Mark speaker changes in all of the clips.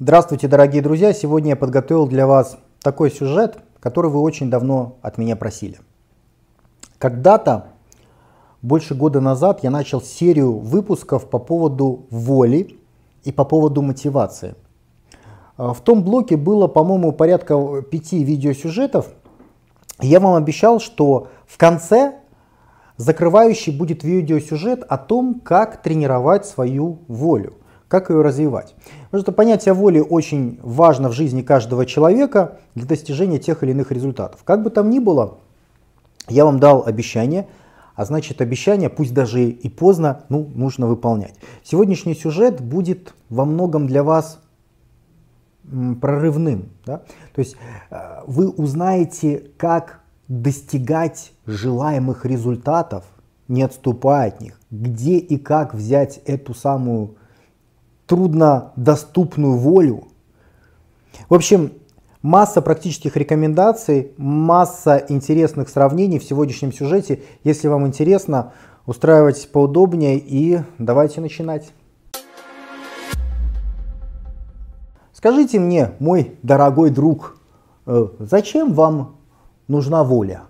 Speaker 1: Здравствуйте, дорогие друзья! Сегодня я подготовил для вас такой сюжет, который вы очень давно от меня просили. Когда-то, больше года назад, я начал серию выпусков по поводу воли и по поводу мотивации. А, в том блоке было, по-моему, порядка пяти видеосюжетов. Я вам обещал, что в конце закрывающий будет видеосюжет о том, как тренировать свою волю как ее развивать. Потому что понятие воли очень важно в жизни каждого человека для достижения тех или иных результатов. Как бы там ни было, я вам дал обещание, а значит обещание, пусть даже и поздно, ну, нужно выполнять. Сегодняшний сюжет будет во многом для вас прорывным. Да? То есть э, вы узнаете, как достигать желаемых результатов, не отступая от них, где и как взять эту самую труднодоступную волю. В общем, масса практических рекомендаций, масса интересных сравнений в сегодняшнем сюжете. Если вам интересно, устраивайтесь поудобнее и давайте начинать. Скажите мне, мой дорогой друг, э, зачем вам нужна воля?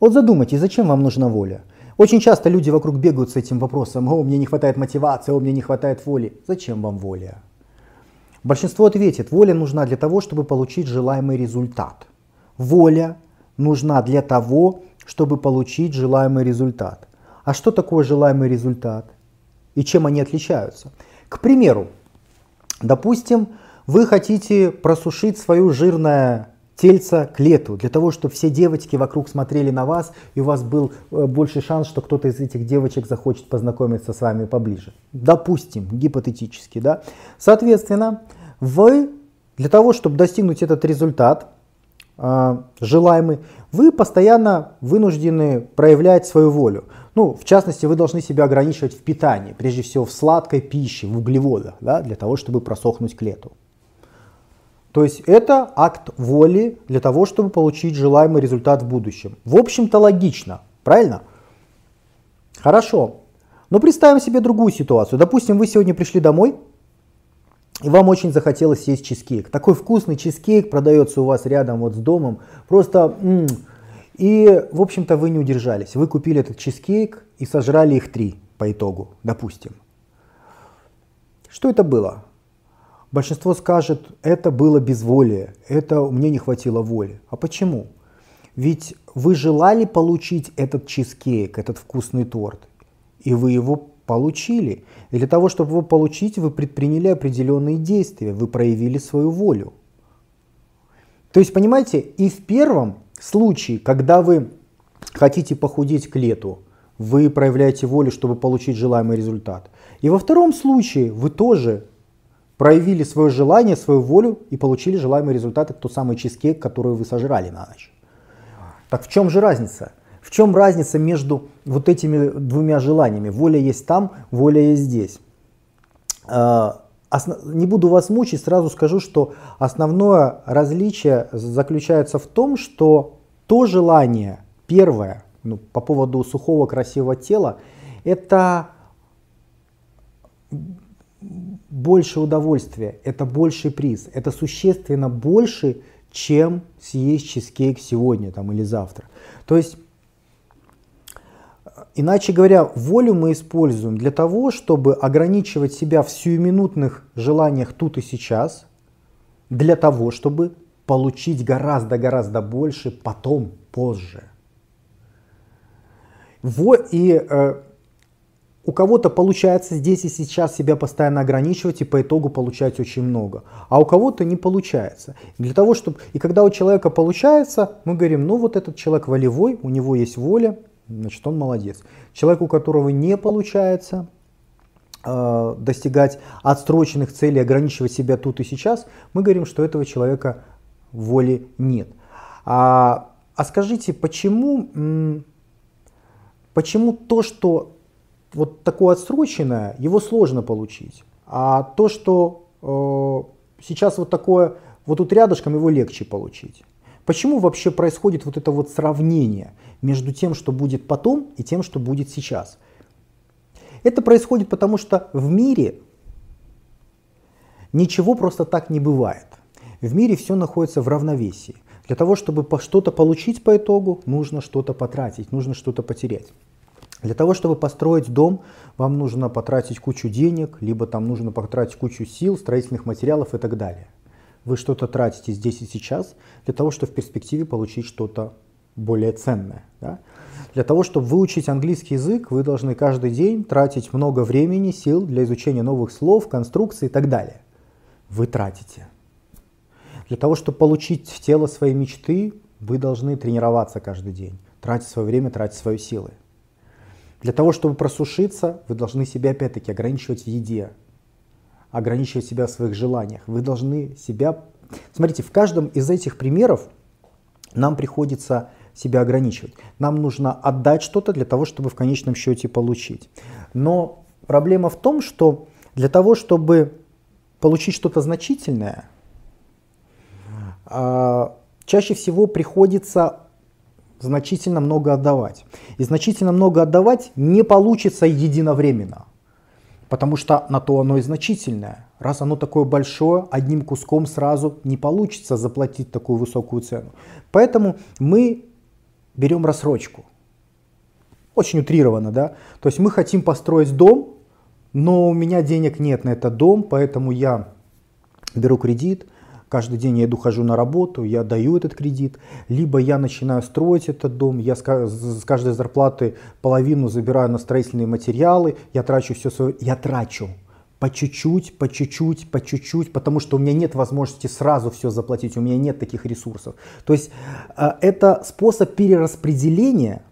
Speaker 1: Вот задумайтесь, зачем вам нужна воля? Очень часто люди вокруг бегают с этим вопросом, о, мне не хватает мотивации, о, мне не хватает воли. Зачем вам воля? Большинство ответит, воля нужна для того, чтобы получить желаемый результат. Воля нужна для того, чтобы получить желаемый результат. А что такое желаемый результат? И чем они отличаются? К примеру, допустим, вы хотите просушить свое жирное тельца к лету, для того, чтобы все девочки вокруг смотрели на вас, и у вас был э, больше шанс, что кто-то из этих девочек захочет познакомиться с вами поближе. Допустим, гипотетически, да. Соответственно, вы для того, чтобы достигнуть этот результат, э, желаемый, вы постоянно вынуждены проявлять свою волю. Ну, в частности, вы должны себя ограничивать в питании, прежде всего в сладкой пище, в углеводах, да, для того, чтобы просохнуть к лету. То есть это акт воли для того, чтобы получить желаемый результат в будущем. В общем-то логично, правильно? Хорошо. Но представим себе другую ситуацию. Допустим, вы сегодня пришли домой, и вам очень захотелось съесть чизкейк. Такой вкусный чизкейк продается у вас рядом вот с домом. Просто... М-м. И, в общем-то, вы не удержались. Вы купили этот чизкейк и сожрали их три по итогу, допустим. Что это было? Большинство скажет, это было безволие, это мне не хватило воли. А почему? Ведь вы желали получить этот чизкейк, этот вкусный торт, и вы его получили. И для того, чтобы его получить, вы предприняли определенные действия, вы проявили свою волю. То есть, понимаете, и в первом случае, когда вы хотите похудеть к лету, вы проявляете волю, чтобы получить желаемый результат. И во втором случае вы тоже проявили свое желание, свою волю и получили желаемый результат, это тот самый чизкейк, который вы сожрали на ночь. Так в чем же разница? В чем разница между вот этими двумя желаниями? Воля есть там, воля есть здесь. А, не буду вас мучить, сразу скажу, что основное различие заключается в том, что то желание, первое, ну, по поводу сухого красивого тела, это больше удовольствия, это больший приз, это существенно больше, чем съесть чизкейк сегодня там, или завтра. То есть, иначе говоря, волю мы используем для того, чтобы ограничивать себя в сиюминутных желаниях тут и сейчас, для того, чтобы получить гораздо-гораздо больше потом, позже. И э, у кого-то получается здесь и сейчас себя постоянно ограничивать и по итогу получать очень много, а у кого-то не получается. Для того, чтобы... И когда у человека получается, мы говорим, ну вот этот человек волевой, у него есть воля, значит он молодец. Человек, у которого не получается э, достигать отстроченных целей, ограничивать себя тут и сейчас, мы говорим, что этого человека воли нет. А, а скажите, почему, почему то, что вот такое отсроченное, его сложно получить. А то, что э, сейчас вот такое, вот тут рядышком его легче получить. Почему вообще происходит вот это вот сравнение между тем, что будет потом, и тем, что будет сейчас? Это происходит потому, что в мире Ничего просто так не бывает. В мире все находится в равновесии. Для того, чтобы что-то получить по итогу, нужно что-то потратить, нужно что-то потерять. Для того, чтобы построить дом, вам нужно потратить кучу денег, либо там нужно потратить кучу сил, строительных материалов и так далее. Вы что-то тратите здесь и сейчас для того, чтобы в перспективе получить что-то более ценное. Да? Для того, чтобы выучить английский язык, вы должны каждый день тратить много времени, сил для изучения новых слов, конструкций и так далее. Вы тратите. Для того, чтобы получить в тело своей мечты, вы должны тренироваться каждый день, тратить свое время, тратить свои силы. Для того, чтобы просушиться, вы должны себя опять-таки ограничивать в еде, ограничивать себя в своих желаниях. Вы должны себя... Смотрите, в каждом из этих примеров нам приходится себя ограничивать. Нам нужно отдать что-то для того, чтобы в конечном счете получить. Но проблема в том, что для того, чтобы получить что-то значительное, а, чаще всего приходится значительно много отдавать. И значительно много отдавать не получится единовременно, потому что на то оно и значительное. Раз оно такое большое, одним куском сразу не получится заплатить такую высокую цену. Поэтому мы берем рассрочку. Очень утрированно, да? То есть мы хотим построить дом, но у меня денег нет на этот дом, поэтому я беру кредит, каждый день я иду, хожу на работу, я даю этот кредит, либо я начинаю строить этот дом, я с каждой зарплаты половину забираю на строительные материалы, я трачу все свое, я трачу по чуть-чуть, по чуть-чуть, по чуть-чуть, потому что у меня нет возможности сразу все заплатить, у меня нет таких ресурсов. То есть э, это способ перераспределения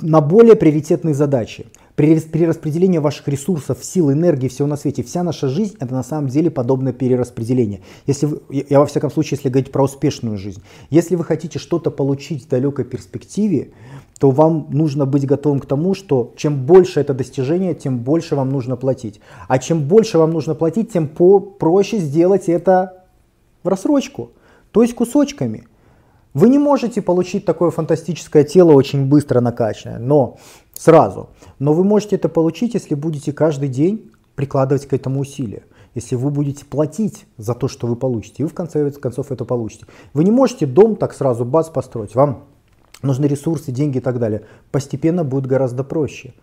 Speaker 1: на более приоритетные задачи при, при распределении ваших ресурсов, сил, энергии, всего на свете, вся наша жизнь это на самом деле подобное перераспределение. Если вы, я во всяком случае, если говорить про успешную жизнь, если вы хотите что-то получить в далекой перспективе, то вам нужно быть готовым к тому, что чем больше это достижение, тем больше вам нужно платить. А чем больше вам нужно платить, тем по проще сделать это в рассрочку, то есть кусочками. Вы не можете получить такое фантастическое тело очень быстро накачанное, но сразу. Но вы можете это получить, если будете каждый день прикладывать к этому усилия. Если вы будете платить за то, что вы получите, и вы в конце концов это получите. Вы не можете дом так сразу бац построить. Вам нужны ресурсы, деньги и так далее. Постепенно будет гораздо проще.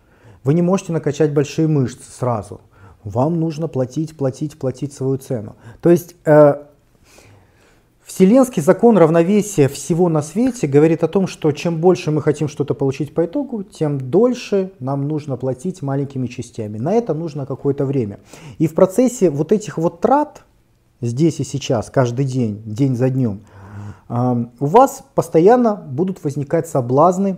Speaker 1: Вы не можете накачать большие мышцы сразу. Вам нужно платить, платить, платить свою цену. То есть э, Вселенский закон равновесия всего на свете говорит о том, что чем больше мы хотим что-то получить по итогу, тем дольше нам нужно платить маленькими частями. На это нужно какое-то время. И в процессе вот этих вот трат, здесь и сейчас, каждый день, день за днем, у вас постоянно будут возникать соблазны,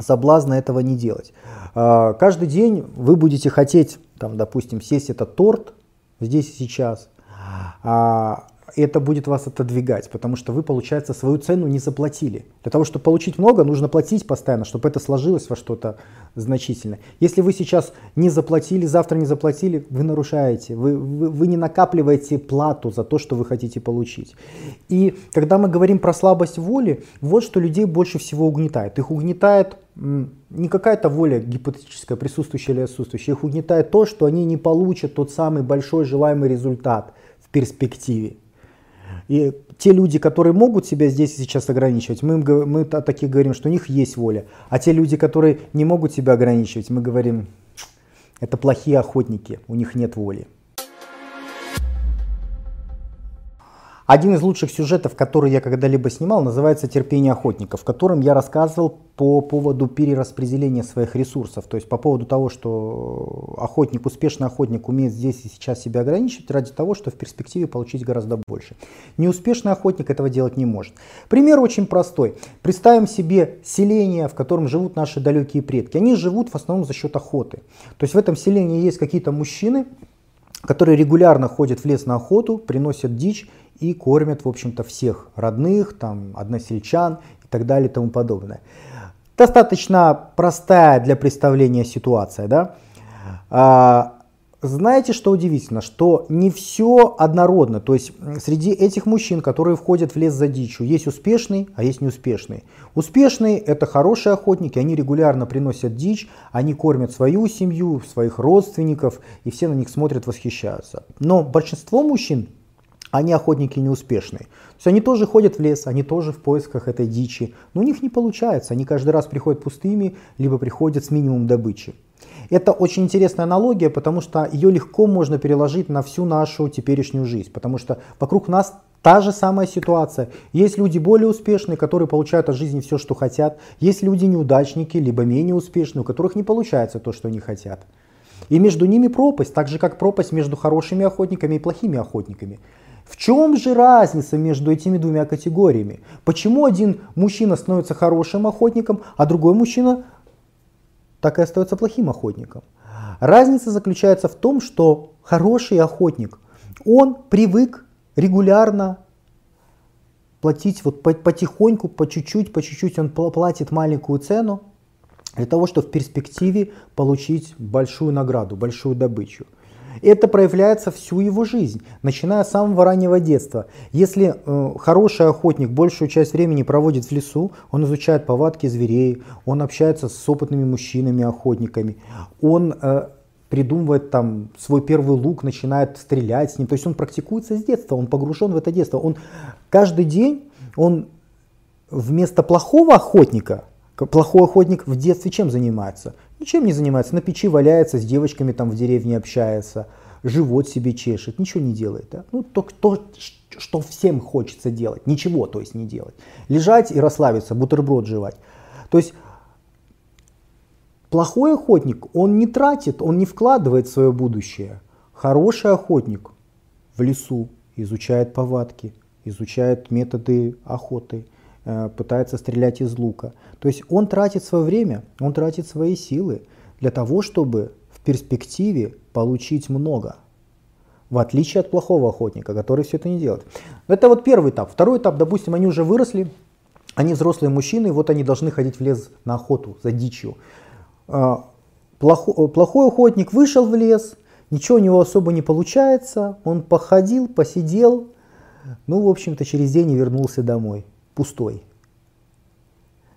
Speaker 1: соблазны этого не делать. А, каждый день вы будете хотеть, там, допустим, сесть этот торт здесь и сейчас, а, это будет вас отодвигать, потому что вы, получается, свою цену не заплатили. Для того, чтобы получить много, нужно платить постоянно, чтобы это сложилось во что-то значительное. Если вы сейчас не заплатили, завтра не заплатили, вы нарушаете, вы, вы, вы не накапливаете плату за то, что вы хотите получить. И когда мы говорим про слабость воли, вот что людей больше всего угнетает. Их угнетает не какая-то воля гипотетическая, присутствующая или отсутствующая, их угнетает то, что они не получат тот самый большой желаемый результат в перспективе. И те люди, которые могут себя здесь и сейчас ограничивать, мы, мы о таких говорим, что у них есть воля. А те люди, которые не могут себя ограничивать, мы говорим, это плохие охотники, у них нет воли. Один из лучших сюжетов, который я когда-либо снимал, называется «Терпение охотника», в котором я рассказывал по поводу перераспределения своих ресурсов, то есть по поводу того, что охотник, успешный охотник умеет здесь и сейчас себя ограничивать ради того, что в перспективе получить гораздо больше. Неуспешный охотник этого делать не может. Пример очень простой. Представим себе селение, в котором живут наши далекие предки. Они живут в основном за счет охоты. То есть в этом селении есть какие-то мужчины, которые регулярно ходят в лес на охоту, приносят дичь и кормят, в общем-то, всех родных, там, односельчан и так далее и тому подобное. Достаточно простая для представления ситуация, да. А, знаете, что удивительно? Что не все однородно. То есть среди этих мужчин, которые входят в лес за дичью, есть успешный, а есть неуспешный. Успешные – это хорошие охотники, они регулярно приносят дичь, они кормят свою семью, своих родственников, и все на них смотрят, восхищаются. Но большинство мужчин, они охотники неуспешные. То есть они тоже ходят в лес, они тоже в поисках этой дичи, но у них не получается, они каждый раз приходят пустыми, либо приходят с минимумом добычи. Это очень интересная аналогия, потому что ее легко можно переложить на всю нашу теперешнюю жизнь, потому что вокруг нас Та же самая ситуация. Есть люди более успешные, которые получают от жизни все, что хотят. Есть люди неудачники, либо менее успешные, у которых не получается то, что они хотят. И между ними пропасть, так же как пропасть между хорошими охотниками и плохими охотниками. В чем же разница между этими двумя категориями? Почему один мужчина становится хорошим охотником, а другой мужчина так и остается плохим охотником. Разница заключается в том, что хороший охотник, он привык регулярно платить вот потихоньку, по чуть-чуть, по чуть-чуть он платит маленькую цену для того, чтобы в перспективе получить большую награду, большую добычу. Это проявляется всю его жизнь, начиная с самого раннего детства. Если э, хороший охотник большую часть времени проводит в лесу, он изучает повадки зверей, он общается с опытными мужчинами-охотниками, он э, придумывает там свой первый лук, начинает стрелять с ним. То есть он практикуется с детства, он погружен в это детство. Он каждый день, он вместо плохого охотника, плохой охотник в детстве чем занимается? Ничем не занимается, на печи валяется, с девочками там в деревне общается, живот себе чешет, ничего не делает. Да? Ну, только то, что всем хочется делать, ничего, то есть не делать. Лежать и расслабиться, бутерброд жевать. То есть плохой охотник, он не тратит, он не вкладывает в свое будущее. Хороший охотник в лесу изучает повадки, изучает методы охоты, пытается стрелять из лука. То есть он тратит свое время, он тратит свои силы для того, чтобы в перспективе получить много. В отличие от плохого охотника, который все это не делает. Это вот первый этап. Второй этап, допустим, они уже выросли, они взрослые мужчины, вот они должны ходить в лес на охоту за дичью. Э, плохой, плохой охотник вышел в лес, ничего у него особо не получается, он походил, посидел, ну, в общем-то, через день и вернулся домой пустой.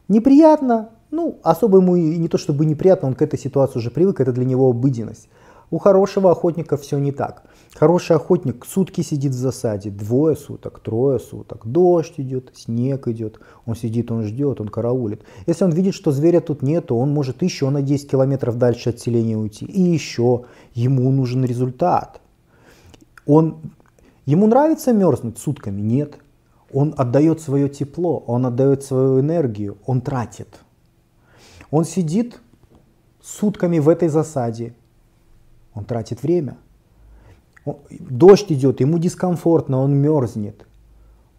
Speaker 1: Неприятно, ну, особо ему и не то чтобы неприятно, он к этой ситуации уже привык, это для него обыденность. У хорошего охотника все не так. Хороший охотник сутки сидит в засаде, двое суток, трое суток, дождь идет, снег идет, он сидит, он ждет, он караулит. Если он видит, что зверя тут нет, то он может еще на 10 километров дальше от селения уйти. И еще ему нужен результат. Он, ему нравится мерзнуть сутками? Нет. Он отдает свое тепло, он отдает свою энергию, он тратит. Он сидит сутками в этой засаде, он тратит время. Дождь идет, ему дискомфортно, он мерзнет.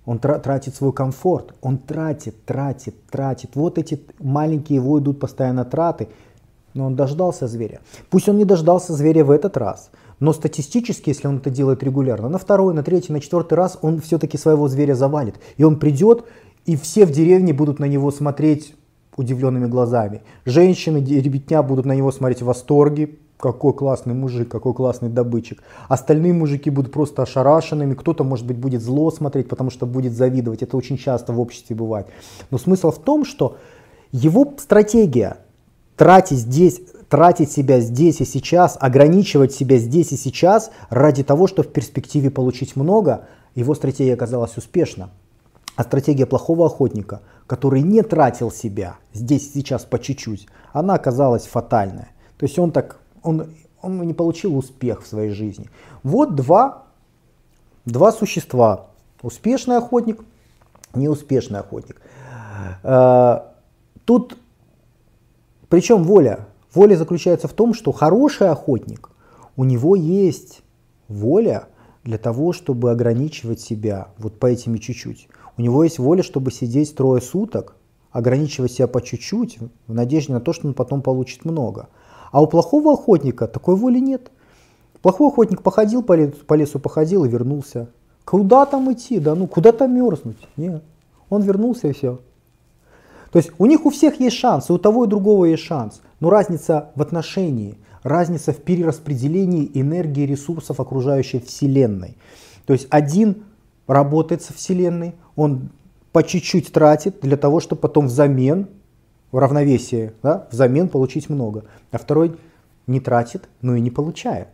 Speaker 1: Он тратит свой комфорт, он тратит, тратит, тратит. Вот эти маленькие его идут постоянно траты, но он дождался зверя. Пусть он не дождался зверя в этот раз, но статистически, если он это делает регулярно, на второй, на третий, на четвертый раз он все-таки своего зверя завалит. И он придет, и все в деревне будут на него смотреть удивленными глазами. Женщины, ребятня будут на него смотреть в восторге, какой классный мужик, какой классный добытчик. Остальные мужики будут просто ошарашенными, кто-то, может быть, будет зло смотреть, потому что будет завидовать. Это очень часто в обществе бывает. Но смысл в том, что его стратегия тратить здесь тратить себя здесь и сейчас, ограничивать себя здесь и сейчас ради того, чтобы в перспективе получить много, его стратегия оказалась успешна. А стратегия плохого охотника, который не тратил себя здесь и сейчас по чуть-чуть, она оказалась фатальная. То есть он так, он, он не получил успех в своей жизни. Вот два, два существа. Успешный охотник, неуспешный охотник. Э, тут, причем воля, Воля заключается в том, что хороший охотник, у него есть воля для того, чтобы ограничивать себя вот по этими чуть-чуть. У него есть воля, чтобы сидеть трое суток, ограничивать себя по чуть-чуть, в надежде на то, что он потом получит много. А у плохого охотника такой воли нет. Плохой охотник походил по лесу, по лесу походил и вернулся. Куда там идти? Да ну, куда там мерзнуть? Нет. Он вернулся и все. То есть у них у всех есть шанс, и у того и другого есть шанс. Но разница в отношении, разница в перераспределении энергии ресурсов окружающей Вселенной. То есть один работает со Вселенной, он по чуть-чуть тратит для того, чтобы потом взамен, в равновесии, да, взамен получить много. А второй не тратит, но и не получает.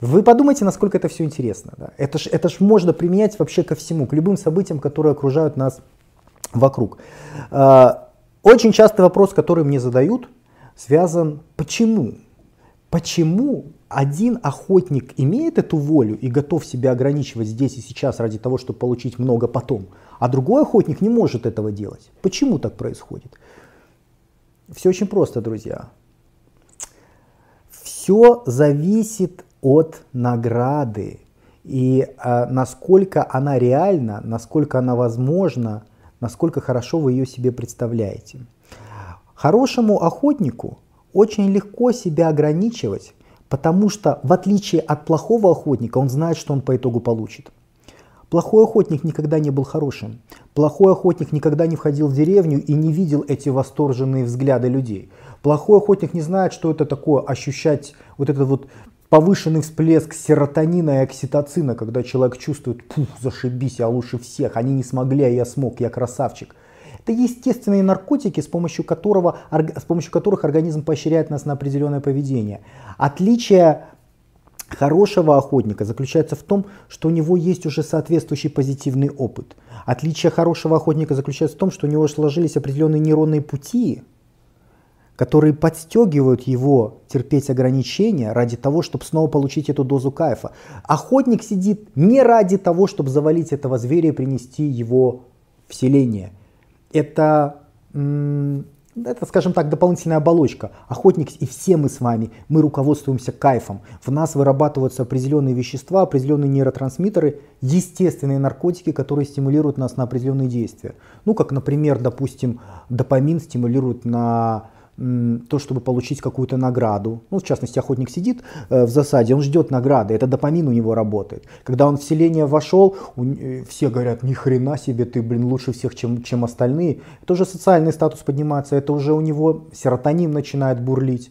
Speaker 1: Вы подумайте, насколько это все интересно. Да? Это ж, это ж можно применять вообще ко всему, к любым событиям, которые окружают нас вокруг. А, очень частый вопрос, который мне задают, связан почему? Почему один охотник имеет эту волю и готов себя ограничивать здесь и сейчас ради того, чтобы получить много потом, а другой охотник не может этого делать? Почему так происходит? Все очень просто, друзья. Все зависит от награды и э, насколько она реальна, насколько она возможна, насколько хорошо вы ее себе представляете. Хорошему охотнику очень легко себя ограничивать, потому что в отличие от плохого охотника он знает, что он по итогу получит. Плохой охотник никогда не был хорошим. Плохой охотник никогда не входил в деревню и не видел эти восторженные взгляды людей. Плохой охотник не знает, что это такое ощущать вот этот вот повышенный всплеск серотонина и окситоцина, когда человек чувствует, пух, зашибись, я лучше всех, они не смогли, а я смог, я красавчик. Это естественные наркотики, с помощью, которого, с помощью которых организм поощряет нас на определенное поведение. Отличие хорошего охотника заключается в том, что у него есть уже соответствующий позитивный опыт. Отличие хорошего охотника заключается в том, что у него сложились определенные нейронные пути, которые подстегивают его терпеть ограничения ради того, чтобы снова получить эту дозу кайфа. Охотник сидит не ради того, чтобы завалить этого зверя и принести его в селение. Это, это, скажем так, дополнительная оболочка. Охотник и все мы с вами, мы руководствуемся кайфом. В нас вырабатываются определенные вещества, определенные нейротрансмиттеры, естественные наркотики, которые стимулируют нас на определенные действия. Ну, как, например, допустим, допамин стимулирует на то, чтобы получить какую-то награду. Ну, в частности, охотник сидит э, в засаде, он ждет награды, это допамин у него работает. Когда он в селение вошел, э, все говорят, ни хрена себе, ты, блин, лучше всех, чем, чем остальные. Это уже социальный статус поднимается, это уже у него серотонин начинает бурлить.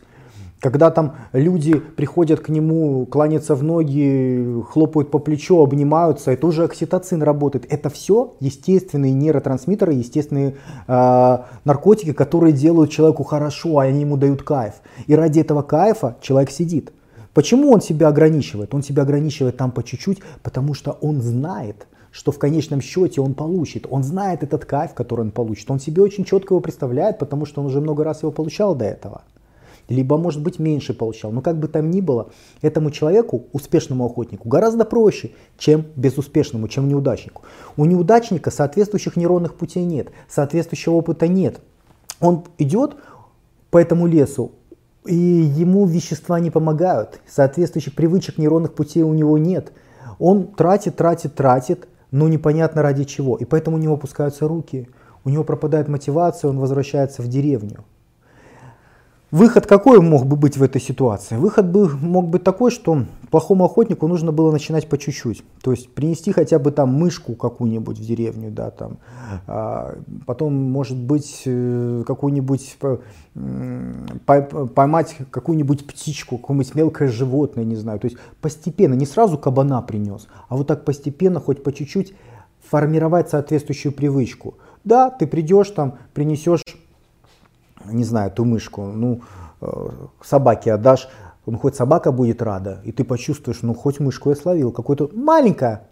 Speaker 1: Когда там люди приходят к нему, кланяются в ноги, хлопают по плечу, обнимаются, это уже окситоцин работает. Это все естественные нейротрансмиттеры, естественные э, наркотики, которые делают человеку хорошо, а они ему дают кайф. И ради этого кайфа человек сидит. Почему он себя ограничивает? Он себя ограничивает там по чуть-чуть, потому что он знает, что в конечном счете он получит. Он знает этот кайф, который он получит. Он себе очень четко его представляет, потому что он уже много раз его получал до этого либо, может быть, меньше получал. Но как бы там ни было, этому человеку, успешному охотнику, гораздо проще, чем безуспешному, чем неудачнику. У неудачника соответствующих нейронных путей нет, соответствующего опыта нет. Он идет по этому лесу, и ему вещества не помогают, соответствующих привычек нейронных путей у него нет. Он тратит, тратит, тратит, но непонятно ради чего. И поэтому у него опускаются руки, у него пропадает мотивация, он возвращается в деревню. Выход какой мог бы быть в этой ситуации? Выход бы, мог быть такой, что плохому охотнику нужно было начинать по чуть-чуть. То есть принести хотя бы там мышку какую-нибудь в деревню, да, там, а, потом, может быть, э, какую-нибудь поймать какую-нибудь птичку, какое-нибудь мелкое животное, не знаю. То есть постепенно, не сразу кабана принес, а вот так постепенно, хоть по чуть-чуть формировать соответствующую привычку. Да, ты придешь там, принесешь не знаю, ту мышку, ну, э, собаке отдашь, ну, хоть собака будет рада, и ты почувствуешь, ну, хоть мышку я словил, какой-то маленькая,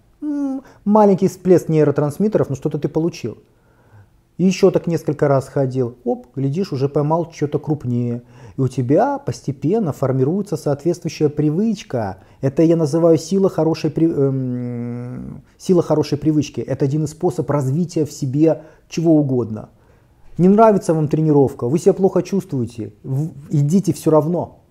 Speaker 1: маленький всплеск нейротрансмиттеров, ну, что-то ты получил. И еще так несколько раз ходил, оп, глядишь, уже поймал что-то крупнее. И у тебя постепенно формируется соответствующая привычка. Это я называю сила хорошей, эм, сила хорошей привычки. Это один из способов развития в себе чего угодно. Не нравится вам тренировка, вы себя плохо чувствуете, идите все равно.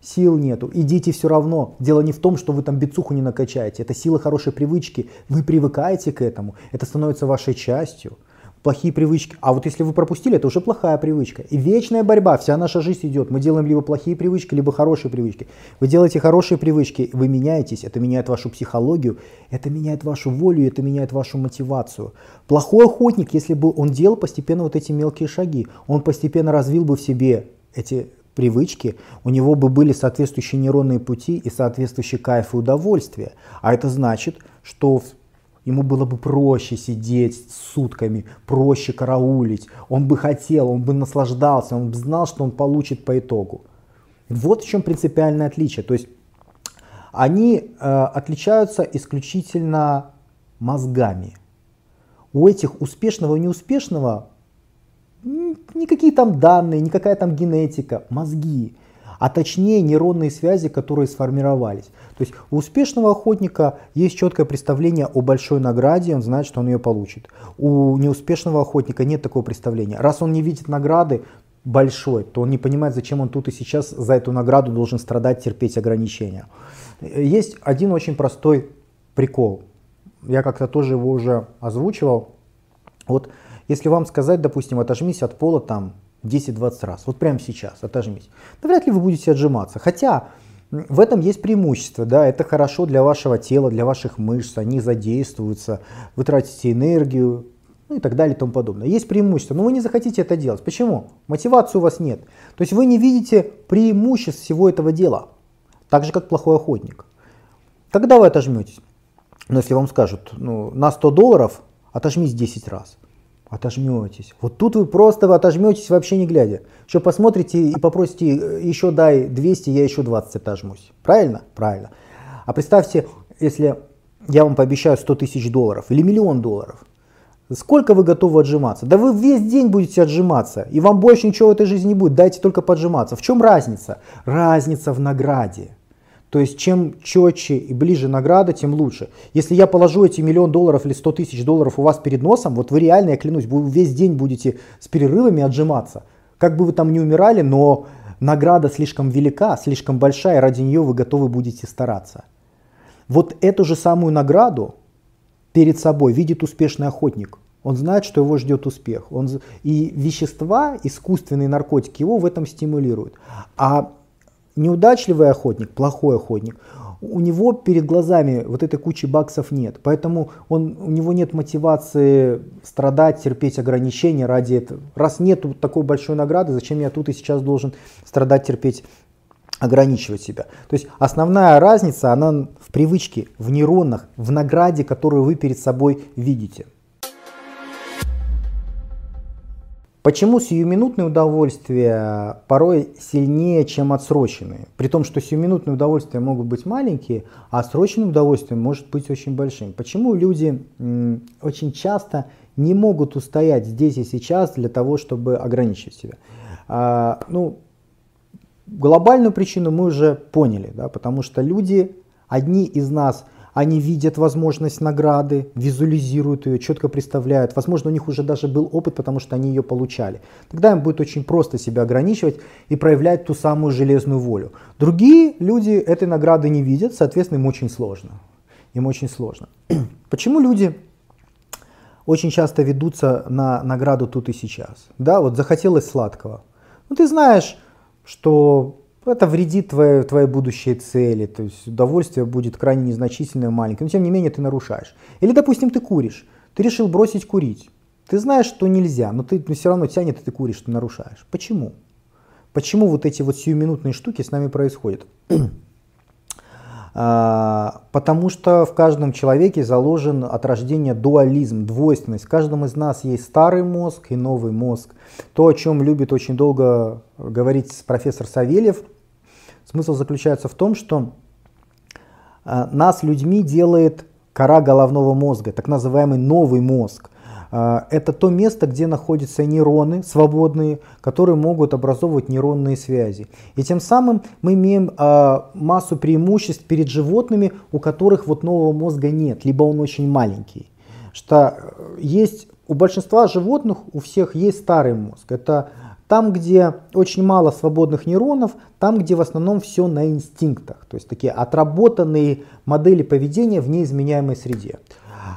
Speaker 1: Сил нету, идите все равно. Дело не в том, что вы там бицуху не накачаете. Это сила хорошей привычки. Вы привыкаете к этому. Это становится вашей частью плохие привычки. А вот если вы пропустили, это уже плохая привычка. И вечная борьба, вся наша жизнь идет. Мы делаем либо плохие привычки, либо хорошие привычки. Вы делаете хорошие привычки, вы меняетесь, это меняет вашу психологию, это меняет вашу волю, это меняет вашу мотивацию. Плохой охотник, если бы он делал постепенно вот эти мелкие шаги, он постепенно развил бы в себе эти привычки, у него бы были соответствующие нейронные пути и соответствующие кайф и удовольствие. А это значит, что ему было бы проще сидеть сутками, проще караулить. Он бы хотел, он бы наслаждался, он бы знал, что он получит по итогу. Вот в чем принципиальное отличие. То есть они э, отличаются исключительно мозгами. У этих успешного и неуспешного никакие там данные, никакая там генетика, мозги, а точнее нейронные связи, которые сформировались. То есть у успешного охотника есть четкое представление о большой награде, он знает, что он ее получит. У неуспешного охотника нет такого представления. Раз он не видит награды большой, то он не понимает, зачем он тут и сейчас за эту награду должен страдать, терпеть ограничения. Есть один очень простой прикол. Я как-то тоже его уже озвучивал. Вот если вам сказать, допустим, отожмись от пола там 10-20 раз, вот прямо сейчас отожмись, да вряд ли вы будете отжиматься. Хотя в этом есть преимущество, да, это хорошо для вашего тела, для ваших мышц, они задействуются, вы тратите энергию, ну и так далее и тому подобное. Есть преимущество, но вы не захотите это делать. Почему? Мотивации у вас нет. То есть вы не видите преимуществ всего этого дела, так же как плохой охотник. Тогда вы отожметесь. Но если вам скажут, ну, на 100 долларов отожмись 10 раз отожметесь. Вот тут вы просто отожметесь вообще не глядя. Еще посмотрите и попросите, еще дай 200, я еще 20 отожмусь. Правильно? Правильно. А представьте, если я вам пообещаю 100 тысяч долларов или миллион долларов, сколько вы готовы отжиматься? Да вы весь день будете отжиматься, и вам больше ничего в этой жизни не будет, дайте только поджиматься. В чем разница? Разница в награде. То есть чем четче и ближе награда, тем лучше. Если я положу эти миллион долларов или сто тысяч долларов у вас перед носом, вот вы реально, я клянусь, вы весь день будете с перерывами отжиматься. Как бы вы там не умирали, но награда слишком велика, слишком большая, ради нее вы готовы будете стараться. Вот эту же самую награду перед собой видит успешный охотник. Он знает, что его ждет успех. Он... И вещества, искусственные наркотики его в этом стимулируют. А неудачливый охотник, плохой охотник, у него перед глазами вот этой кучи баксов нет. Поэтому он, у него нет мотивации страдать, терпеть ограничения ради этого. Раз нет такой большой награды, зачем я тут и сейчас должен страдать, терпеть, ограничивать себя. То есть основная разница, она в привычке, в нейронах, в награде, которую вы перед собой видите. Почему сиюминутные удовольствия порой сильнее, чем отсроченные? При том, что сиюминутные удовольствия могут быть маленькие, а отсроченное удовольствие может быть очень большим. Почему люди очень часто не могут устоять здесь и сейчас для того, чтобы ограничить себя? А, ну, глобальную причину мы уже поняли, да, потому что люди, одни из нас – они видят возможность награды, визуализируют ее, четко представляют. Возможно, у них уже даже был опыт, потому что они ее получали. Тогда им будет очень просто себя ограничивать и проявлять ту самую железную волю. Другие люди этой награды не видят, соответственно, им очень сложно. Им очень сложно. Почему люди очень часто ведутся на награду тут и сейчас? Да, вот захотелось сладкого. Ну, ты знаешь, что это вредит твоей, твоей будущей цели, то есть удовольствие будет крайне незначительное, маленькое, но тем не менее ты нарушаешь. Или, допустим, ты куришь, ты решил бросить курить. Ты знаешь, что нельзя, но ты но все равно тянет, и ты куришь, ты нарушаешь. Почему? Почему вот эти вот сиюминутные штуки с нами происходят? А, потому что в каждом человеке заложен от рождения дуализм, двойственность. В каждом из нас есть старый мозг и новый мозг. То, о чем любит очень долго говорить профессор Савельев, смысл заключается в том, что а, нас людьми делает кора головного мозга, так называемый новый мозг. А, это то место, где находятся нейроны свободные, которые могут образовывать нейронные связи. И тем самым мы имеем а, массу преимуществ перед животными, у которых вот нового мозга нет, либо он очень маленький. Что э, есть у большинства животных, у всех есть старый мозг. Это там, где очень мало свободных нейронов, там, где в основном все на инстинктах. То есть такие отработанные модели поведения в неизменяемой среде.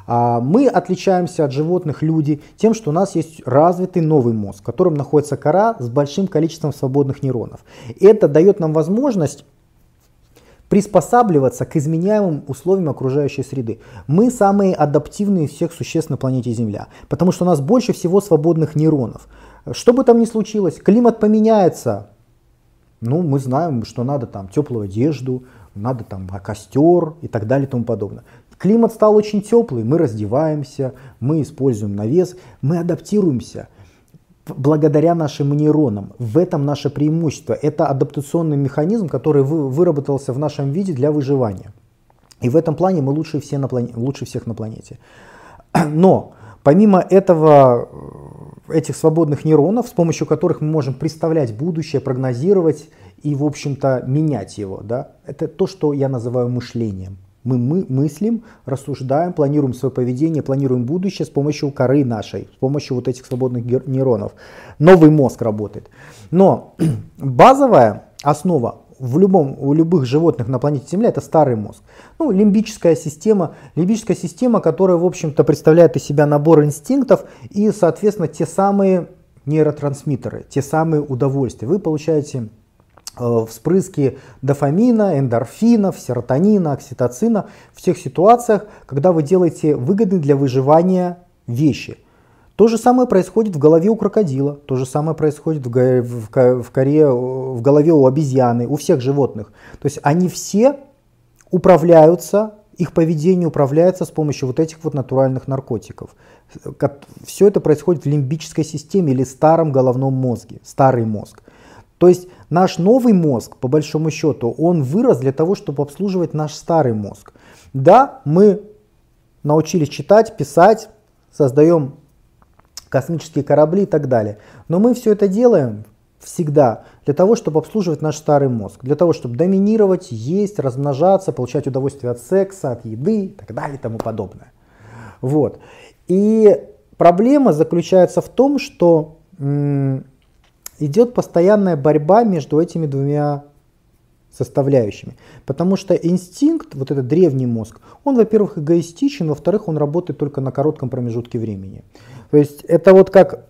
Speaker 1: А, мы отличаемся от животных люди тем, что у нас есть развитый новый мозг, в котором находится кора с большим количеством свободных нейронов. Это дает нам возможность приспосабливаться к изменяемым условиям окружающей среды. Мы самые адаптивные всех существ на планете Земля, потому что у нас больше всего свободных нейронов. Что бы там ни случилось, климат поменяется, Ну, мы знаем, что надо там теплую одежду, надо там костер и так далее и тому подобное. Климат стал очень теплый, мы раздеваемся, мы используем навес, мы адаптируемся благодаря нашим нейронам. В этом наше преимущество. Это адаптационный механизм, который выработался в нашем виде для выживания. И в этом плане мы лучше, все на плане, лучше всех на планете. Но помимо этого, этих свободных нейронов, с помощью которых мы можем представлять будущее, прогнозировать и, в общем-то, менять его, да, это то, что я называю мышлением. Мы, мы мыслим, рассуждаем, планируем свое поведение, планируем будущее с помощью коры нашей, с помощью вот этих свободных нейронов. Новый мозг работает. Но базовая основа в любом, у любых животных на планете Земля это старый мозг. Ну, лимбическая система, лимбическая система, которая, в общем-то, представляет из себя набор инстинктов и, соответственно, те самые нейротрансмиттеры, те самые удовольствия. Вы получаете Э, вспрыски дофамина, эндорфинов, серотонина, окситоцина в тех ситуациях, когда вы делаете выгодные для выживания вещи. То же самое происходит в голове у крокодила, то же самое происходит в, в, в, коре, в голове у обезьяны, у всех животных. То есть они все управляются, их поведение управляется с помощью вот этих вот натуральных наркотиков. Все это происходит в лимбической системе или старом головном мозге, старый мозг. То есть наш новый мозг, по большому счету, он вырос для того, чтобы обслуживать наш старый мозг. Да, мы научились читать, писать, создаем космические корабли и так далее. Но мы все это делаем всегда для того, чтобы обслуживать наш старый мозг, для того, чтобы доминировать, есть, размножаться, получать удовольствие от секса, от еды и так далее и тому подобное. Вот. И проблема заключается в том, что идет постоянная борьба между этими двумя составляющими. Потому что инстинкт, вот этот древний мозг, он, во-первых, эгоистичен, во-вторых, он работает только на коротком промежутке времени. То есть это вот как,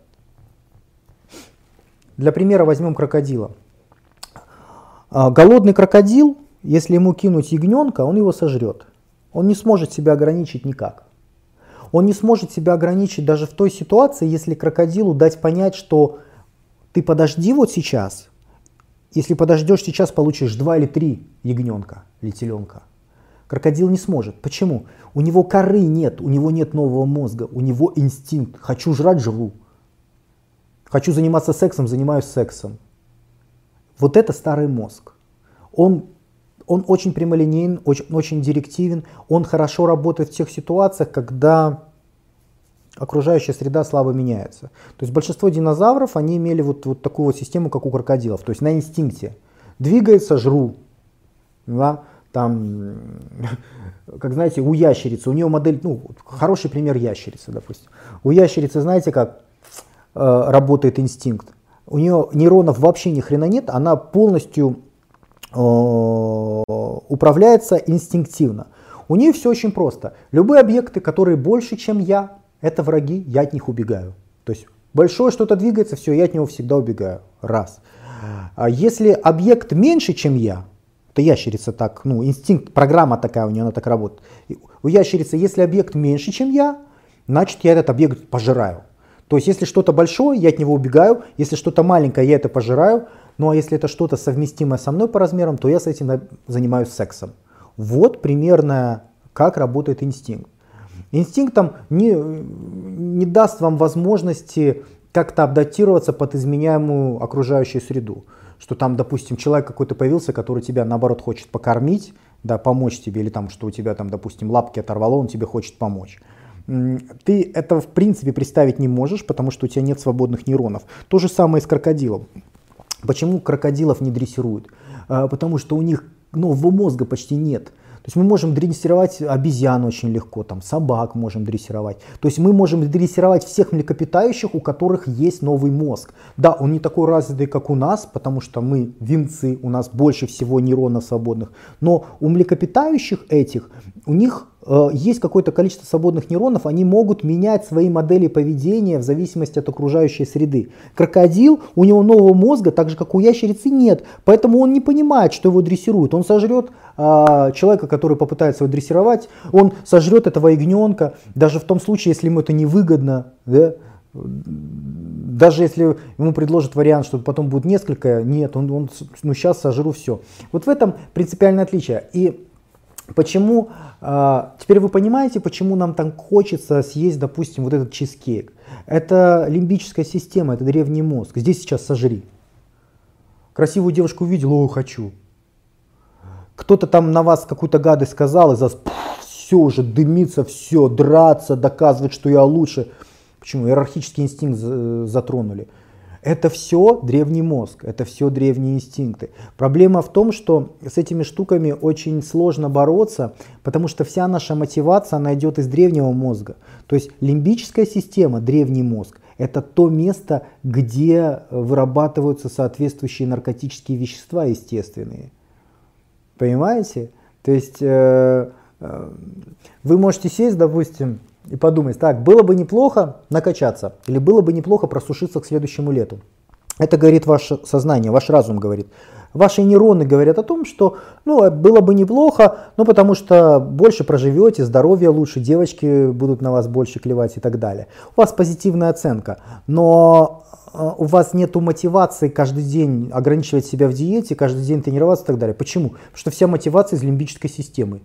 Speaker 1: для примера возьмем крокодила. А, голодный крокодил, если ему кинуть ягненка, он его сожрет. Он не сможет себя ограничить никак. Он не сможет себя ограничить даже в той ситуации, если крокодилу дать понять, что ты подожди вот сейчас. Если подождешь сейчас, получишь два или три ягненка или теленка. Крокодил не сможет. Почему? У него коры нет, у него нет нового мозга, у него инстинкт. Хочу жрать, живу. Хочу заниматься сексом, занимаюсь сексом. Вот это старый мозг. Он, он очень прямолинейен, очень, очень директивен, он хорошо работает в тех ситуациях, когда окружающая среда слабо меняется. То есть большинство динозавров, они имели вот, вот такую вот систему, как у крокодилов, то есть на инстинкте. Двигается, жру. Да? Там, как знаете, у ящерицы, у нее модель, ну, хороший пример ящерицы, допустим. У ящерицы, знаете, как э, работает инстинкт? У нее нейронов вообще ни хрена нет, она полностью э, управляется инстинктивно. У нее все очень просто. Любые объекты, которые больше, чем я, это враги, я от них убегаю. То есть большое что-то двигается, все, я от него всегда убегаю. Раз. А если объект меньше, чем я, то ящерица так, ну, инстинкт, программа такая у нее, она так работает. У ящерицы, если объект меньше, чем я, значит я этот объект пожираю. То есть если что-то большое, я от него убегаю, если что-то маленькое, я это пожираю, ну а если это что-то совместимое со мной по размерам, то я с этим занимаюсь сексом. Вот примерно как работает инстинкт. Инстинктом не, не даст вам возможности как-то адаптироваться под изменяемую окружающую среду. Что там, допустим, человек какой-то появился, который тебя, наоборот, хочет покормить, да, помочь тебе, или там, что у тебя там, допустим, лапки оторвало, он тебе хочет помочь. Ты это в принципе представить не можешь, потому что у тебя нет свободных нейронов. То же самое и с крокодилом. Почему крокодилов не дрессируют? А, потому что у них нового мозга почти нет. То есть мы можем дрессировать обезьян очень легко, там, собак можем дрессировать. То есть мы можем дрессировать всех млекопитающих, у которых есть новый мозг. Да, он не такой развитый, как у нас, потому что мы винцы, у нас больше всего нейронов свободных. Но у млекопитающих этих, у них есть какое-то количество свободных нейронов, они могут менять свои модели поведения в зависимости от окружающей среды. Крокодил, у него нового мозга, так же как у ящерицы, нет, поэтому он не понимает, что его дрессируют. Он сожрет а, человека, который попытается его дрессировать, он сожрет этого ягненка, даже в том случае, если ему это невыгодно, да, даже если ему предложат вариант, что потом будет несколько, нет, он, он ну сейчас сожру все. Вот в этом принципиальное отличие. И почему, а, теперь вы понимаете, почему нам так хочется съесть, допустим, вот этот чизкейк. Это лимбическая система, это древний мозг. Здесь сейчас сожри. Красивую девушку увидел, о, хочу. Кто-то там на вас какую-то гадость сказал, и за все уже дымится, все, драться, доказывать, что я лучше. Почему? Иерархический инстинкт затронули. Это все древний мозг, это все древние инстинкты. Проблема в том, что с этими штуками очень сложно бороться, потому что вся наша мотивация, она идет из древнего мозга. То есть лимбическая система, древний мозг, это то место, где вырабатываются соответствующие наркотические вещества естественные. Понимаете? То есть э, э, вы можете сесть, допустим, и подумать, так, было бы неплохо накачаться, или было бы неплохо просушиться к следующему лету. Это говорит ваше сознание, ваш разум говорит. Ваши нейроны говорят о том, что ну, было бы неплохо, ну, потому что больше проживете, здоровье лучше, девочки будут на вас больше клевать и так далее. У вас позитивная оценка, но э, у вас нет мотивации каждый день ограничивать себя в диете, каждый день тренироваться и так далее. Почему? Потому что вся мотивация из лимбической системы.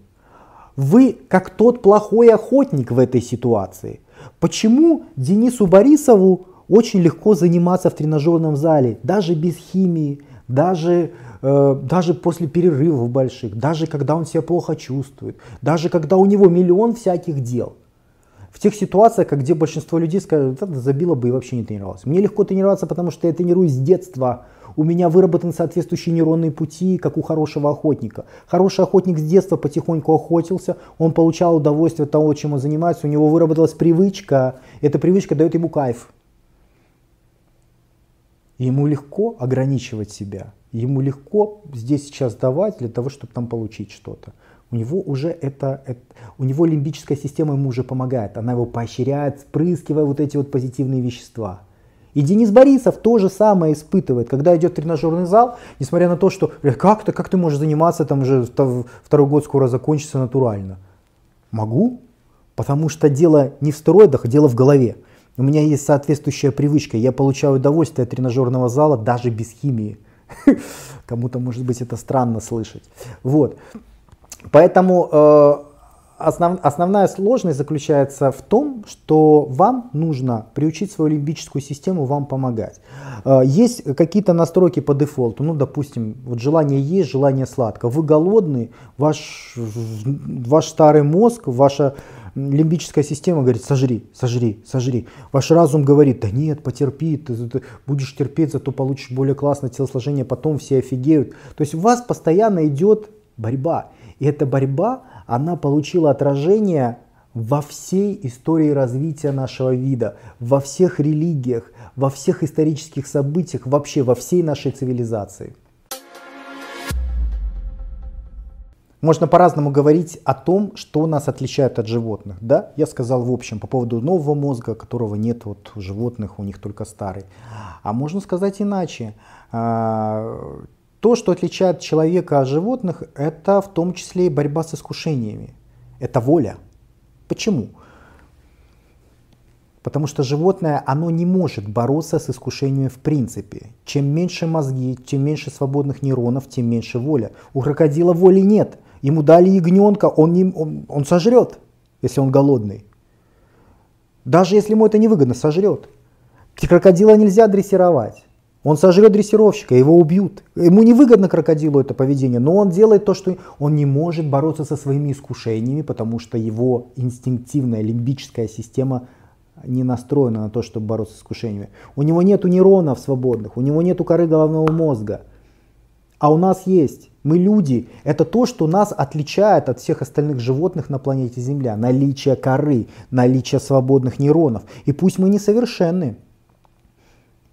Speaker 1: Вы как тот плохой охотник в этой ситуации. Почему Денису Борисову очень легко заниматься в тренажерном зале, даже без химии, даже, э, даже после перерывов больших, даже когда он себя плохо чувствует, даже когда у него миллион всяких дел. В тех ситуациях, где большинство людей скажут, это забило бы и вообще не тренировался. Мне легко тренироваться, потому что я тренируюсь с детства, у меня выработаны соответствующие нейронные пути, как у хорошего охотника. Хороший охотник с детства потихоньку охотился, он получал удовольствие от того, чем он занимается, у него выработалась привычка, эта привычка дает ему кайф. Ему легко ограничивать себя, ему легко здесь сейчас давать для того, чтобы там получить что-то. У него уже это, это, у него лимбическая система ему уже помогает, она его поощряет, спрыскивая вот эти вот позитивные вещества. И Денис Борисов то же самое испытывает, когда идет тренажерный зал, несмотря на то, что как ты, как ты можешь заниматься, там уже второй год скоро закончится натурально. Могу, потому что дело не в стероидах, дело в голове. У меня есть соответствующая привычка, я получаю удовольствие от тренажерного зала даже без химии. Кому-то, может быть, это странно слышать. Вот. Поэтому э, основ, основная сложность заключается в том, что вам нужно приучить свою лимбическую систему вам помогать. Э, есть какие-то настройки по дефолту, ну, допустим, вот желание есть, желание сладко. Вы голодный, ваш, ваш старый мозг, ваша лимбическая система говорит, сожри, сожри, сожри. Ваш разум говорит, да нет, потерпи, ты, ты будешь терпеть, зато получишь более классное телосложение, потом все офигеют. То есть у вас постоянно идет борьба. И эта борьба, она получила отражение во всей истории развития нашего вида, во всех религиях, во всех исторических событиях, вообще во всей нашей цивилизации. Можно по-разному говорить о том, что нас отличает от животных. Да, я сказал в общем по поводу нового мозга, которого нет вот у животных, у них только старый. А можно сказать иначе. То, что отличает человека от животных, это в том числе и борьба с искушениями. Это воля. Почему? Потому что животное, оно не может бороться с искушениями в принципе. Чем меньше мозги, чем меньше свободных нейронов, тем меньше воля. У крокодила воли нет. Ему дали ягненка, он, не, он, он сожрет, если он голодный. Даже если ему это невыгодно, сожрет. Крокодила нельзя дрессировать. Он сожрет дрессировщика, его убьют. Ему невыгодно крокодилу это поведение, но он делает то, что он не может бороться со своими искушениями, потому что его инстинктивная лимбическая система не настроена на то, чтобы бороться с искушениями. У него нет нейронов свободных, у него нет коры головного мозга. А у нас есть. Мы люди. Это то, что нас отличает от всех остальных животных на планете Земля. Наличие коры, наличие свободных нейронов. И пусть мы несовершенны,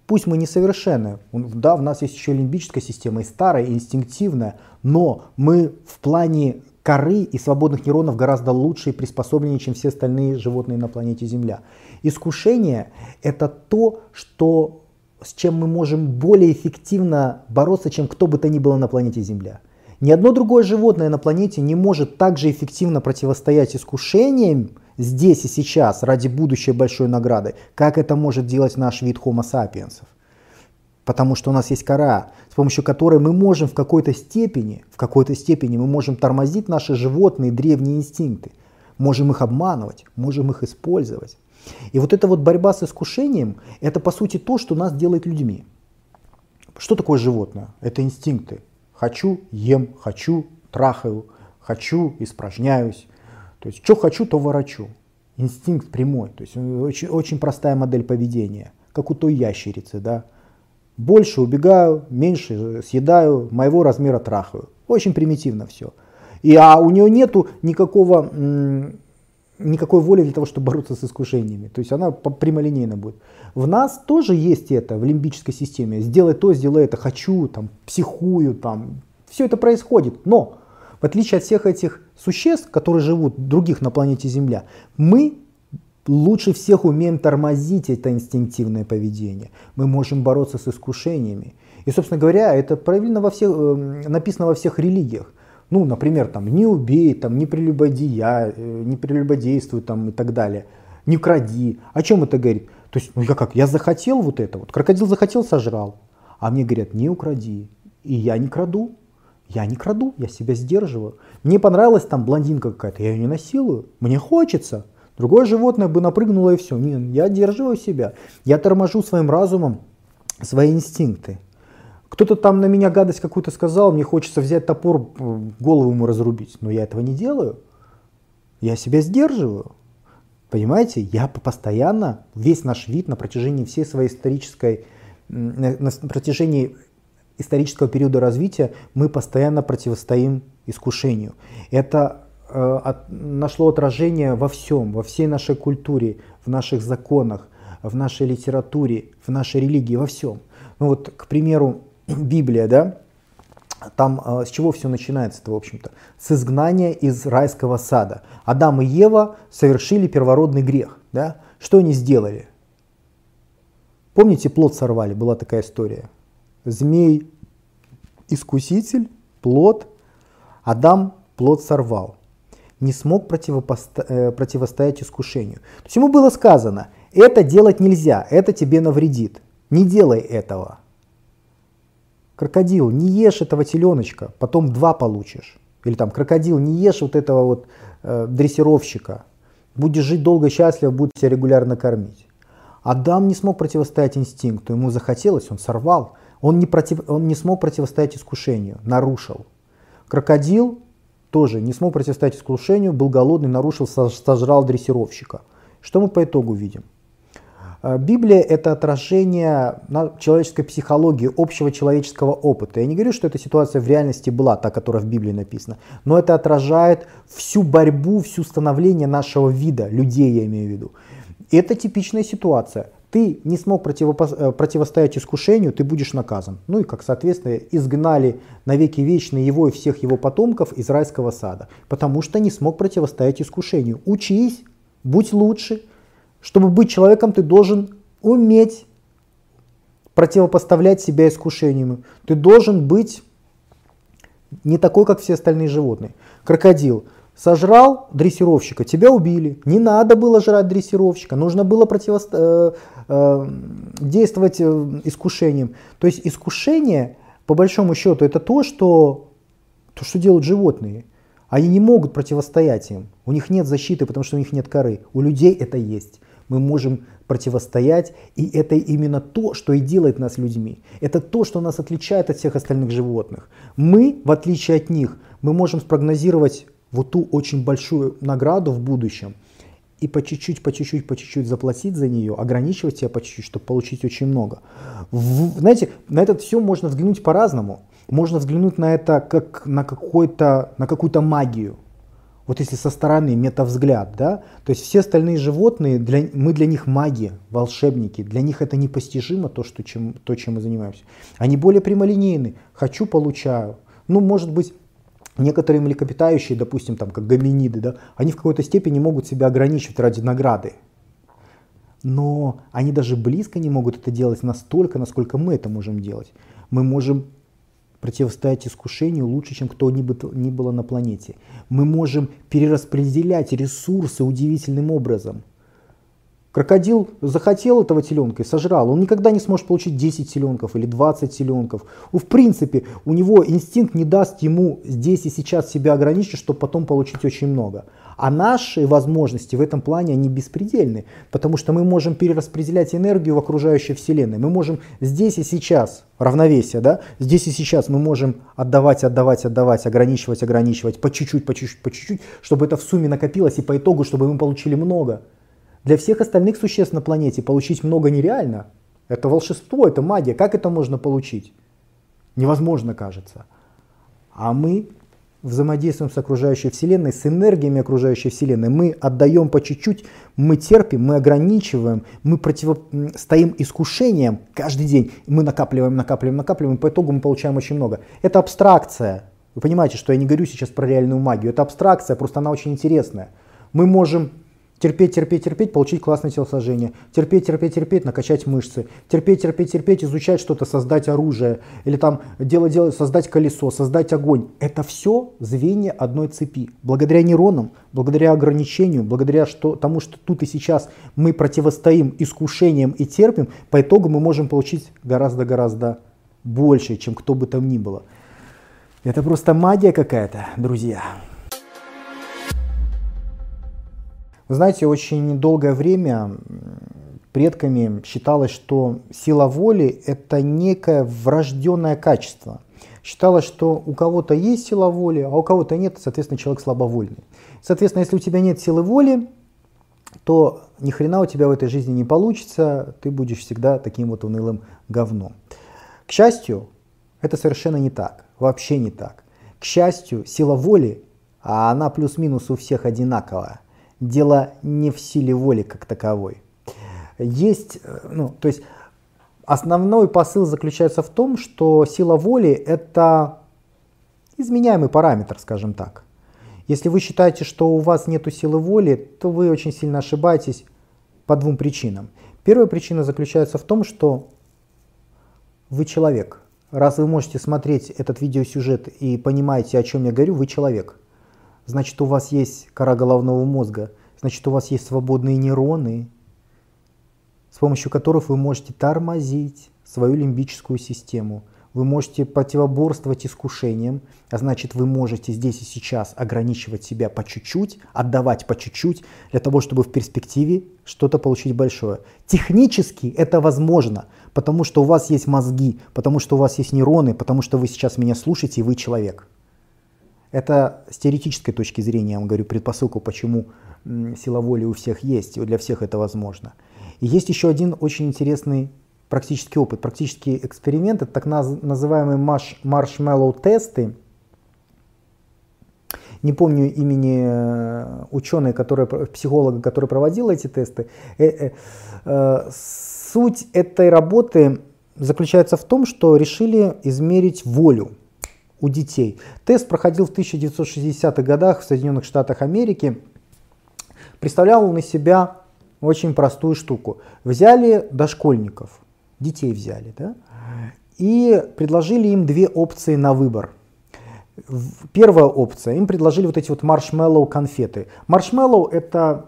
Speaker 1: Пусть мы несовершенны, да, у нас есть еще лимбическая система, и старая, и инстинктивная, но мы в плане коры и свободных нейронов гораздо лучше и приспособленнее, чем все остальные животные на планете Земля. Искушение – это то, что, с чем мы можем более эффективно бороться, чем кто бы то ни было на планете Земля. Ни одно другое животное на планете не может так же эффективно противостоять искушениям, здесь и сейчас, ради будущей большой награды, как это может делать наш вид Homo sapiens. Потому что у нас есть кора, с помощью которой мы можем в какой-то степени, в какой-то степени мы можем тормозить наши животные древние инстинкты. Можем их обманывать, можем их использовать. И вот эта вот борьба с искушением, это по сути то, что нас делает людьми. Что такое животное? Это инстинкты. Хочу, ем, хочу, трахаю, хочу, испражняюсь. То есть, что хочу, то ворочу. Инстинкт прямой. То есть, очень, очень простая модель поведения, как у той ящерицы, да. Больше убегаю, меньше съедаю, моего размера трахаю. Очень примитивно все. И, а у нее нету никакого никакой воли для того, чтобы бороться с искушениями. То есть она прямолинейно будет. В нас тоже есть это в лимбической системе. Сделай то, сделай это, хочу, там, психую, там. Все это происходит. Но в отличие от всех этих существ, которые живут других на планете Земля, мы лучше всех умеем тормозить это инстинктивное поведение. Мы можем бороться с искушениями. И, собственно говоря, это проявлено во всех, э, написано во всех религиях. Ну, например, там, не убей, там, не прелюбодея, э, не прелюбодействуй там, и так далее, не кради. О чем это говорит? То есть, ну я как, я захотел вот это вот, крокодил захотел, сожрал. А мне говорят, не укради. И я не краду. Я не краду, я себя сдерживаю. Мне понравилась там блондинка какая-то, я ее не насилую. Мне хочется. Другое животное бы напрыгнуло и все. Не, я держиваю себя. Я торможу своим разумом свои инстинкты. Кто-то там на меня гадость какую-то сказал, мне хочется взять топор, голову ему разрубить. Но я этого не делаю. Я себя сдерживаю. Понимаете, я постоянно, весь наш вид на протяжении всей своей исторической, на протяжении исторического периода развития мы постоянно противостоим искушению. Это э, от, нашло отражение во всем, во всей нашей культуре, в наших законах, в нашей литературе, в нашей религии, во всем. Ну вот, к примеру, Библия, да, там э, с чего все начинается-то, в общем-то? С изгнания из райского сада. Адам и Ева совершили первородный грех. Да? Что они сделали? Помните, плод сорвали, была такая история. Змей, искуситель, плод, Адам плод сорвал. Не смог противопосто... Э, противостоять искушению. То есть ему было сказано, это делать нельзя, это тебе навредит. Не делай этого. Крокодил, не ешь этого теленочка, потом два получишь. Или там, крокодил, не ешь вот этого вот э, дрессировщика. Будешь жить долго счастливо, будут тебя регулярно кормить. Адам не смог противостоять инстинкту, ему захотелось, он сорвал. Он не, против, он не смог противостоять искушению, нарушил. Крокодил тоже не смог противостоять искушению, был голодный, нарушил, сожрал дрессировщика. Что мы по итогу видим? Э, Библия – это отражение человеческой психологии, общего человеческого опыта. Я не говорю, что эта ситуация в реальности была, та, которая в Библии написана, но это отражает всю борьбу, всю становление нашего вида, людей я имею в виду. Это типичная ситуация. Ты не смог э, противостоять искушению, ты будешь наказан. Ну и, как соответственно, изгнали навеки вечные его и всех его потомков из райского сада, потому что не смог противостоять искушению. Учись, будь лучше, чтобы быть человеком, ты должен уметь противопоставлять себя искушению. Ты должен быть не такой, как все остальные животные. Крокодил сожрал дрессировщика, тебя убили. Не надо было жрать дрессировщика, нужно было противостоять э, действовать э, искушением. То есть искушение, по большому счету, это то, что, то, что делают животные. Они не могут противостоять им. У них нет защиты, потому что у них нет коры. У людей это есть мы можем противостоять, и это именно то, что и делает нас людьми. Это то, что нас отличает от всех остальных животных. Мы, в отличие от них, мы можем спрогнозировать вот ту очень большую награду в будущем и по чуть-чуть, по чуть-чуть, по чуть-чуть заплатить за нее, ограничивать себя по чуть-чуть, чтобы получить очень много. В, знаете, на это все можно взглянуть по-разному. Можно взглянуть на это как на, какой-то, на какую-то магию. Вот если со стороны метавзгляд, да, то есть все остальные животные, для, мы для них маги, волшебники, для них это непостижимо то, что, чем, то, чем мы занимаемся. Они более прямолинейны, хочу, получаю. Ну, может быть, некоторые млекопитающие, допустим, там, как гоминиды, да, они в какой-то степени могут себя ограничивать ради награды. Но они даже близко не могут это делать настолько, насколько мы это можем делать. Мы можем противостоять искушению лучше, чем кто ни, бы, ни было на планете. Мы можем перераспределять ресурсы удивительным образом. Крокодил захотел этого теленка и сожрал. Он никогда не сможет получить 10 теленков или 20 теленков. В принципе, у него инстинкт не даст ему здесь и сейчас себя ограничить, чтобы потом получить очень много. А наши возможности в этом плане, они беспредельны, потому что мы можем перераспределять энергию в окружающей Вселенной. Мы можем здесь и сейчас, равновесие, да, здесь и сейчас мы можем отдавать, отдавать, отдавать, ограничивать, ограничивать, по чуть-чуть, по чуть-чуть, по чуть-чуть, чтобы это в сумме накопилось и по итогу, чтобы мы получили много. Для всех остальных существ на планете получить много нереально. Это волшебство, это магия. Как это можно получить? Невозможно, кажется. А мы взаимодействуем с окружающей Вселенной, с энергиями окружающей Вселенной. Мы отдаем по чуть-чуть, мы терпим, мы ограничиваем, мы противостоим искушениям каждый день. Мы накапливаем, накапливаем, накапливаем, и по итогу мы получаем очень много. Это абстракция. Вы понимаете, что я не говорю сейчас про реальную магию. Это абстракция, просто она очень интересная. Мы можем Терпеть, терпеть, терпеть, получить классное телосложение. Терпеть, терпеть, терпеть, накачать мышцы. Терпеть, терпеть, терпеть, изучать что-то, создать оружие. Или там дело делать, создать колесо, создать огонь. Это все звенья одной цепи. Благодаря нейронам, благодаря ограничению, благодаря что, тому, что тут и сейчас мы противостоим искушениям и терпим, по итогу мы можем получить гораздо-гораздо больше, чем кто бы там ни было. Это просто магия какая-то, друзья. Знаете, очень долгое время предками считалось, что сила воли – это некое врожденное качество. Считалось, что у кого-то есть сила воли, а у кого-то нет, соответственно, человек слабовольный. Соответственно, если у тебя нет силы воли, то ни хрена у тебя в этой жизни не получится, ты будешь всегда таким вот унылым говном. К счастью, это совершенно не так, вообще не так. К счастью, сила воли, а она плюс-минус у всех одинаковая – дело не в силе воли как таковой. Есть, э, ну, то есть основной посыл заключается в том, что сила воли это изменяемый параметр, скажем так. Если вы считаете, что у вас нет силы воли, то вы очень сильно ошибаетесь по двум причинам. Первая причина заключается в том, что вы человек. Раз вы можете смотреть этот видеосюжет и понимаете, о чем я говорю, вы человек значит у вас есть кора головного мозга, значит у вас есть свободные нейроны, с помощью которых вы можете тормозить свою лимбическую систему. Вы можете противоборствовать искушениям, а значит вы можете здесь и сейчас ограничивать себя по чуть-чуть, отдавать по чуть-чуть, для того, чтобы в перспективе что-то получить большое. Технически это возможно, потому что у вас есть мозги, потому что у вас есть нейроны, потому что вы сейчас меня слушаете и вы человек. Это с теоретической точки зрения, я вам говорю, предпосылку, почему сила воли у всех есть, и для всех это возможно. И есть еще один очень интересный практический опыт, практический эксперимент, это так называемые маршмеллоу-тесты. Не помню имени э, ученого, который, психолога, который проводил эти тесты. Э, э, суть этой работы заключается в том, что решили измерить волю у детей. Тест проходил в 1960-х годах в Соединенных Штатах Америки. Представлял он из себя очень простую штуку. Взяли дошкольников, детей взяли, да, и предложили им две опции на выбор. Первая опция, им предложили вот эти вот маршмеллоу конфеты. Маршмеллоу это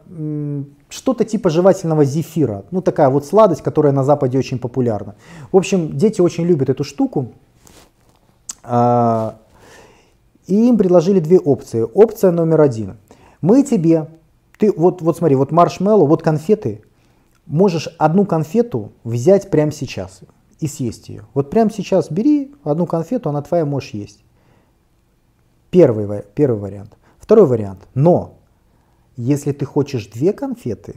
Speaker 1: что-то типа жевательного зефира, ну такая вот сладость, которая на Западе очень популярна. В общем, дети очень любят эту штуку, и им предложили две опции. Опция номер один. Мы тебе, ты вот, вот смотри, вот маршмеллоу, вот конфеты, можешь одну конфету взять прямо сейчас и съесть ее. Вот прямо сейчас бери одну конфету, она твоя, можешь есть. Первый, первый вариант. Второй вариант. Но если ты хочешь две конфеты,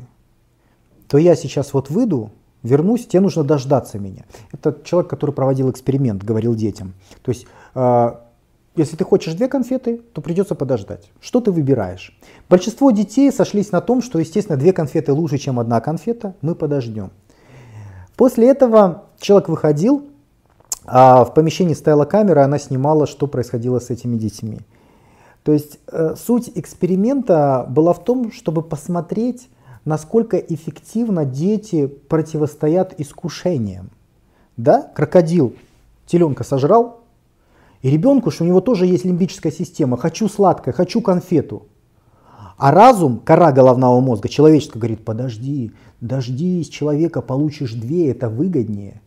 Speaker 1: то я сейчас вот выйду вернусь, тебе нужно дождаться меня. Это человек, который проводил эксперимент, говорил детям. То есть, э, если ты хочешь две конфеты, то придется подождать. Что ты выбираешь? Большинство детей сошлись на том, что, естественно, две конфеты лучше, чем одна конфета, мы подождем. После этого человек выходил, а в помещении стояла камера, она снимала, что происходило с этими детьми. То есть э, суть эксперимента была в том, чтобы посмотреть, насколько эффективно дети противостоят искушениям. Да, крокодил теленка сожрал, И ребенку, что у него тоже есть лимбическая система. Хочу сладкое, хочу конфету. А разум, кора головного мозга, человеческая, говорит, подожди, дождись человека, получишь две, это выгоднее.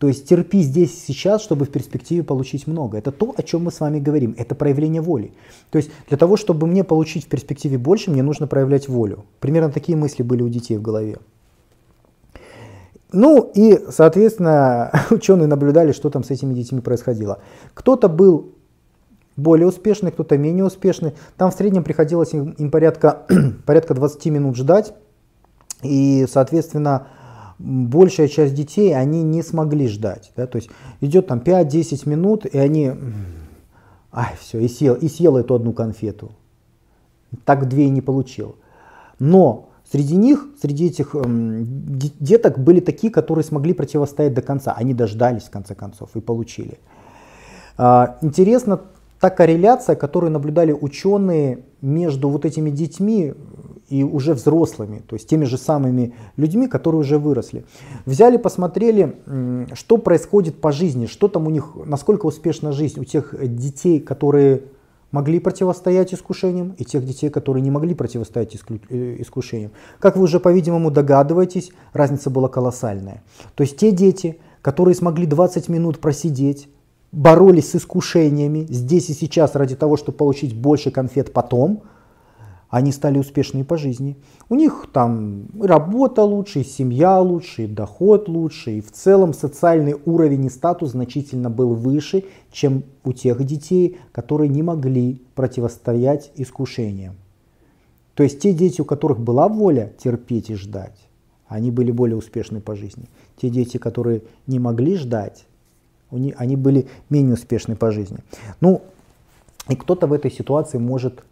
Speaker 1: То есть терпи здесь сейчас, чтобы в перспективе получить много. Это то, о чем мы с вами говорим. Это проявление воли. То есть для того, чтобы мне получить в перспективе больше, мне нужно проявлять волю. Примерно такие мысли были у детей в голове. Ну и, соответственно, ученые наблюдали, что там с этими детьми происходило. Кто-то был более успешный, кто-то менее успешный. Там в среднем приходилось им, им порядка, порядка 20 минут ждать. И, соответственно, большая часть детей, они не смогли ждать. Да? То есть идет там 5-10 минут, и они, ай, все, и съел, и съел эту одну конфету. Так две и не получил. Но среди них, среди этих эм, деток были такие, которые смогли противостоять до конца. Они дождались, в конце концов, и получили. Э, интересно та корреляция, которую наблюдали ученые между вот этими детьми и уже взрослыми, то есть теми же самыми людьми, которые уже выросли. Взяли, посмотрели, что происходит по жизни, что там у них, насколько успешна жизнь у тех детей, которые могли противостоять искушениям, и тех детей, которые не могли противостоять э, искушениям. Как вы уже, по-видимому, догадываетесь, разница была колоссальная. То есть те дети, которые смогли 20 минут просидеть, боролись с искушениями здесь и сейчас ради того, чтобы получить больше конфет потом – они стали успешными по жизни. У них там и работа лучше, и семья лучше, и доход лучше, и в целом социальный уровень и статус значительно был выше, чем у тех детей, которые не могли противостоять искушениям. То есть те дети, у которых была воля терпеть и ждать, они были более успешны по жизни. Те дети, которые не могли ждать, они были менее успешны по жизни. Ну, и кто-то в этой ситуации может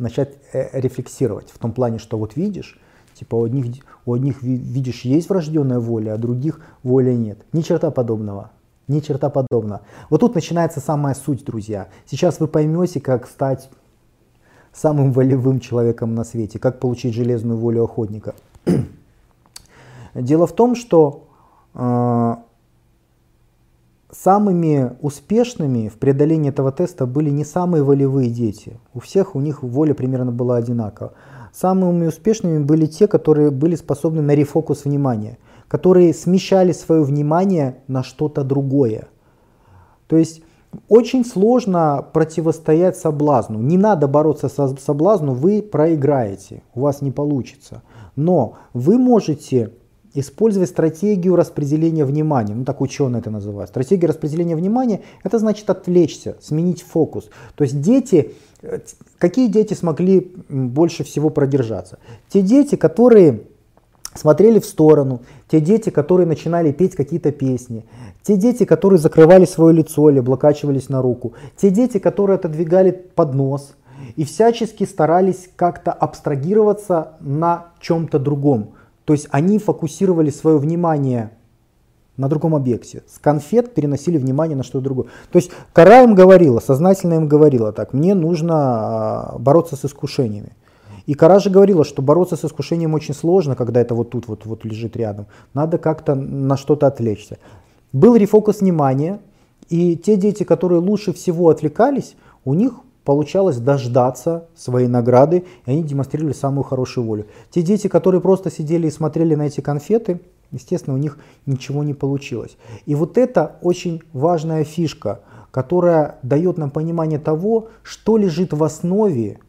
Speaker 1: начать э, рефлексировать в том плане, что вот видишь, типа у одних, у одних видишь есть врожденная воля, а других воли нет. Ни черта подобного. Ни черта подобного. Вот тут начинается самая суть, друзья. Сейчас вы поймете, как стать самым волевым человеком на свете, как получить железную волю охотника. Дело в том, что э, Самыми успешными в преодолении этого теста были не самые волевые дети. У всех у них воля примерно была одинакова. Самыми успешными были те, которые были способны на рефокус внимания, которые смещали свое внимание на что-то другое. То есть очень сложно противостоять соблазну. Не надо бороться со соблазну, вы проиграете, у вас не получится. Но вы можете использовать стратегию распределения внимания. Ну, так ученые это называют. Стратегия распределения внимания – это значит отвлечься, сменить фокус. То есть дети, э, какие дети смогли больше всего продержаться? Те дети, которые смотрели в сторону, те дети, которые начинали петь какие-то песни, те дети, которые закрывали свое лицо или облокачивались на руку, те дети, которые отодвигали поднос и всячески старались как-то абстрагироваться на чем-то другом. То есть они фокусировали свое внимание на другом объекте. С конфет переносили внимание на что-то другое. То есть кора им говорила, сознательно им говорила так, мне нужно а, бороться с искушениями. И Кара же говорила, что бороться с искушением очень сложно, когда это вот тут вот, вот лежит рядом. Надо как-то на что-то отвлечься. Был рефокус внимания, и те дети, которые лучше всего отвлекались, у них получалось дождаться своей награды, и они демонстрировали самую хорошую волю. Те дети, которые просто сидели и смотрели на эти конфеты, естественно, у них ничего не получилось. И вот это очень важная фишка, которая дает нам понимание того, что лежит в основе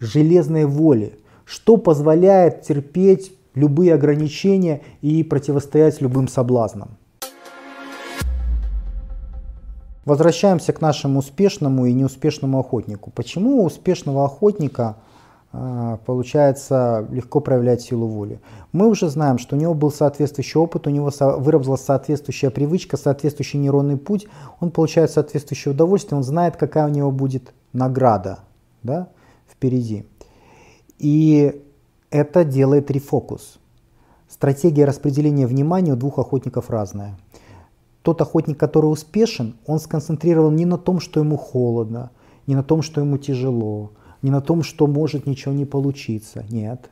Speaker 1: железной воли, что позволяет терпеть любые ограничения и противостоять любым соблазнам. Возвращаемся к нашему успешному и неуспешному охотнику. Почему у успешного охотника э, получается легко проявлять силу воли? Мы уже знаем, что у него был соответствующий опыт, у него со, выработалась соответствующая привычка, соответствующий нейронный путь, он получает соответствующее удовольствие, он знает, какая у него будет награда да, впереди. И это делает рефокус. Стратегия распределения внимания у двух охотников разная. Тот охотник, который успешен, он сконцентрирован не на том, что ему холодно, не на том, что ему тяжело, не на том, что может ничего не получиться. Нет.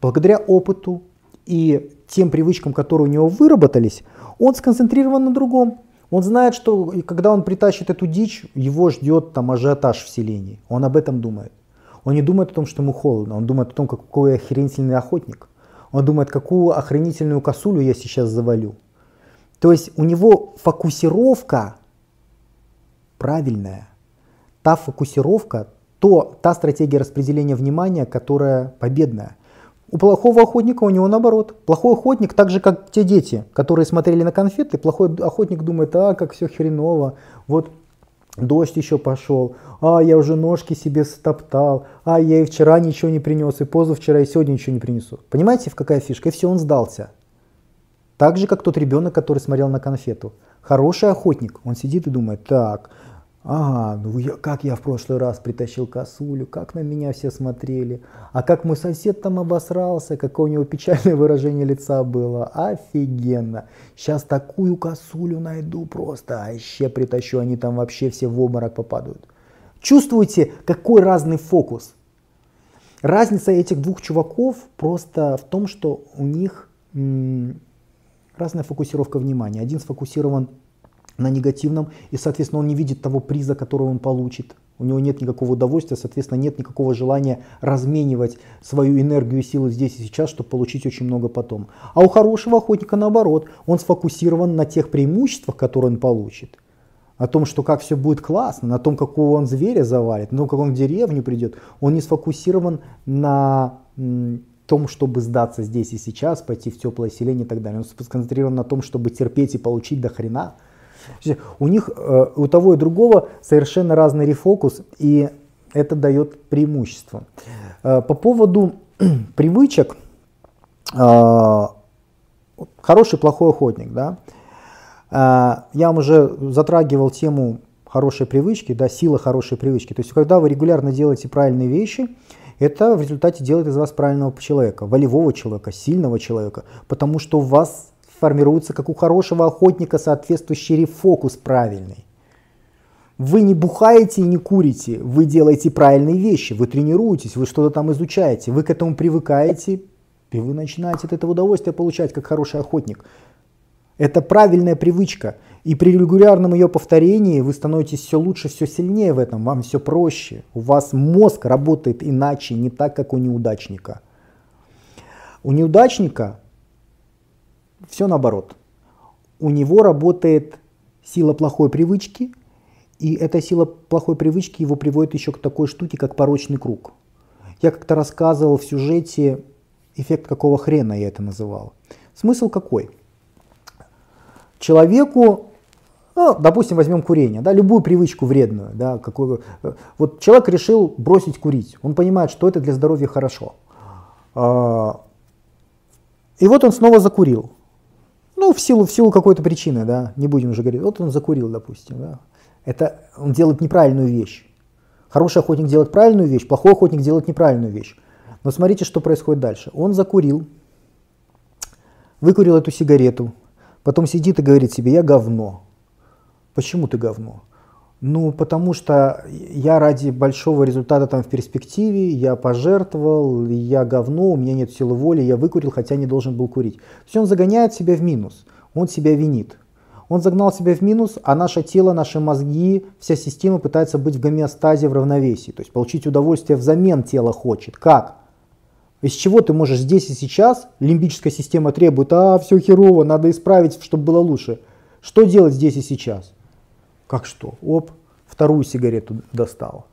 Speaker 1: Благодаря опыту и тем привычкам, которые у него выработались, он сконцентрирован на другом. Он знает, что когда он притащит эту дичь, его ждет там ажиотаж в селении. Он об этом думает. Он не думает о том, что ему холодно. Он думает о том, какой охренительный охотник. Он думает, какую охренительную косулю я сейчас завалю. То есть у него фокусировка правильная. Та фокусировка, то, та стратегия распределения внимания, которая победная. У плохого охотника у него наоборот. Плохой охотник, так же как те дети, которые смотрели на конфеты, плохой охотник думает, а, как все хреново, вот дождь еще пошел, а, я уже ножки себе стоптал, а, я и вчера ничего не принес, и позавчера, и сегодня ничего не принесу. Понимаете, в какая фишка? И все, он сдался. Так же, как тот ребенок, который смотрел на конфету. Хороший охотник, он сидит и думает, так, Ага, ну я, как я в прошлый раз притащил косулю, как на меня все смотрели, а как мой сосед там обосрался, какое у него печальное выражение лица было, офигенно. Сейчас такую косулю найду просто, а еще притащу, они там вообще все в обморок попадают. Чувствуете, какой разный фокус? Разница этих двух чуваков просто в том, что у них м- разная фокусировка внимания. Один сфокусирован на негативном, и, соответственно, он не видит того приза, который он получит. У него нет никакого удовольствия, соответственно, нет никакого желания разменивать свою энергию и силы здесь и сейчас, чтобы получить очень много потом. А у хорошего охотника наоборот, он сфокусирован на тех преимуществах, которые он получит. О том, что как все будет классно, на том, какого он зверя завалит, на том, как он в деревню придет. Он не сфокусирован на том, чтобы сдаться здесь и сейчас, пойти в теплое селение и так далее. Он сконцентрирован на том, чтобы терпеть и получить до хрена. У них, э, у того и другого совершенно разный рефокус, и это дает преимущество. Э, по поводу привычек, э, хороший, плохой охотник, да, я вам уже затрагивал тему хорошей привычки, да, сила хорошей привычки. То есть, когда вы регулярно делаете правильные вещи, это в результате делает из вас правильного человека, волевого человека, сильного человека, потому что у вас формируется, как у хорошего охотника, соответствующий рефокус правильный. Вы не бухаете и не курите, вы делаете правильные вещи, вы тренируетесь, вы что-то там изучаете, вы к этому привыкаете, и вы начинаете от этого удовольствие получать, как хороший охотник. Это правильная привычка. И при регулярном ее повторении вы становитесь все лучше, все сильнее в этом, вам все проще. У вас мозг работает иначе, не так, как у неудачника. У неудачника все наоборот. У него работает сила плохой привычки, и эта сила плохой привычки его приводит еще к такой штуке, как порочный круг. Я как-то рассказывал в сюжете эффект какого хрена я это называл. Смысл какой? Человеку, ну, допустим, возьмем курение, да, любую привычку вредную, да, какую, вот человек решил бросить курить, он понимает, что это для здоровья хорошо. А, и вот он снова закурил. Ну, в силу, в силу какой-то причины, да, не будем уже говорить. Вот он закурил, допустим, да. Это он делает неправильную вещь. Хороший охотник делает правильную вещь, плохой охотник делает неправильную вещь. Но смотрите, что происходит дальше. Он закурил, выкурил эту сигарету, потом сидит и говорит себе, я говно. Почему ты говно? Ну, потому что я ради большого результата там в перспективе, я пожертвовал, я говно, у меня нет силы воли, я выкурил, хотя не должен был курить. То есть он загоняет себя в минус, он себя винит. Он загнал себя в минус, а наше тело, наши мозги, вся система пытается быть в гомеостазе, в равновесии. То есть получить удовольствие взамен тело хочет. Как? Из чего ты можешь здесь и сейчас, лимбическая система требует, а, все херово, надо исправить, чтобы было лучше. Что делать здесь и сейчас? Как что? Оп, вторую сигарету достал.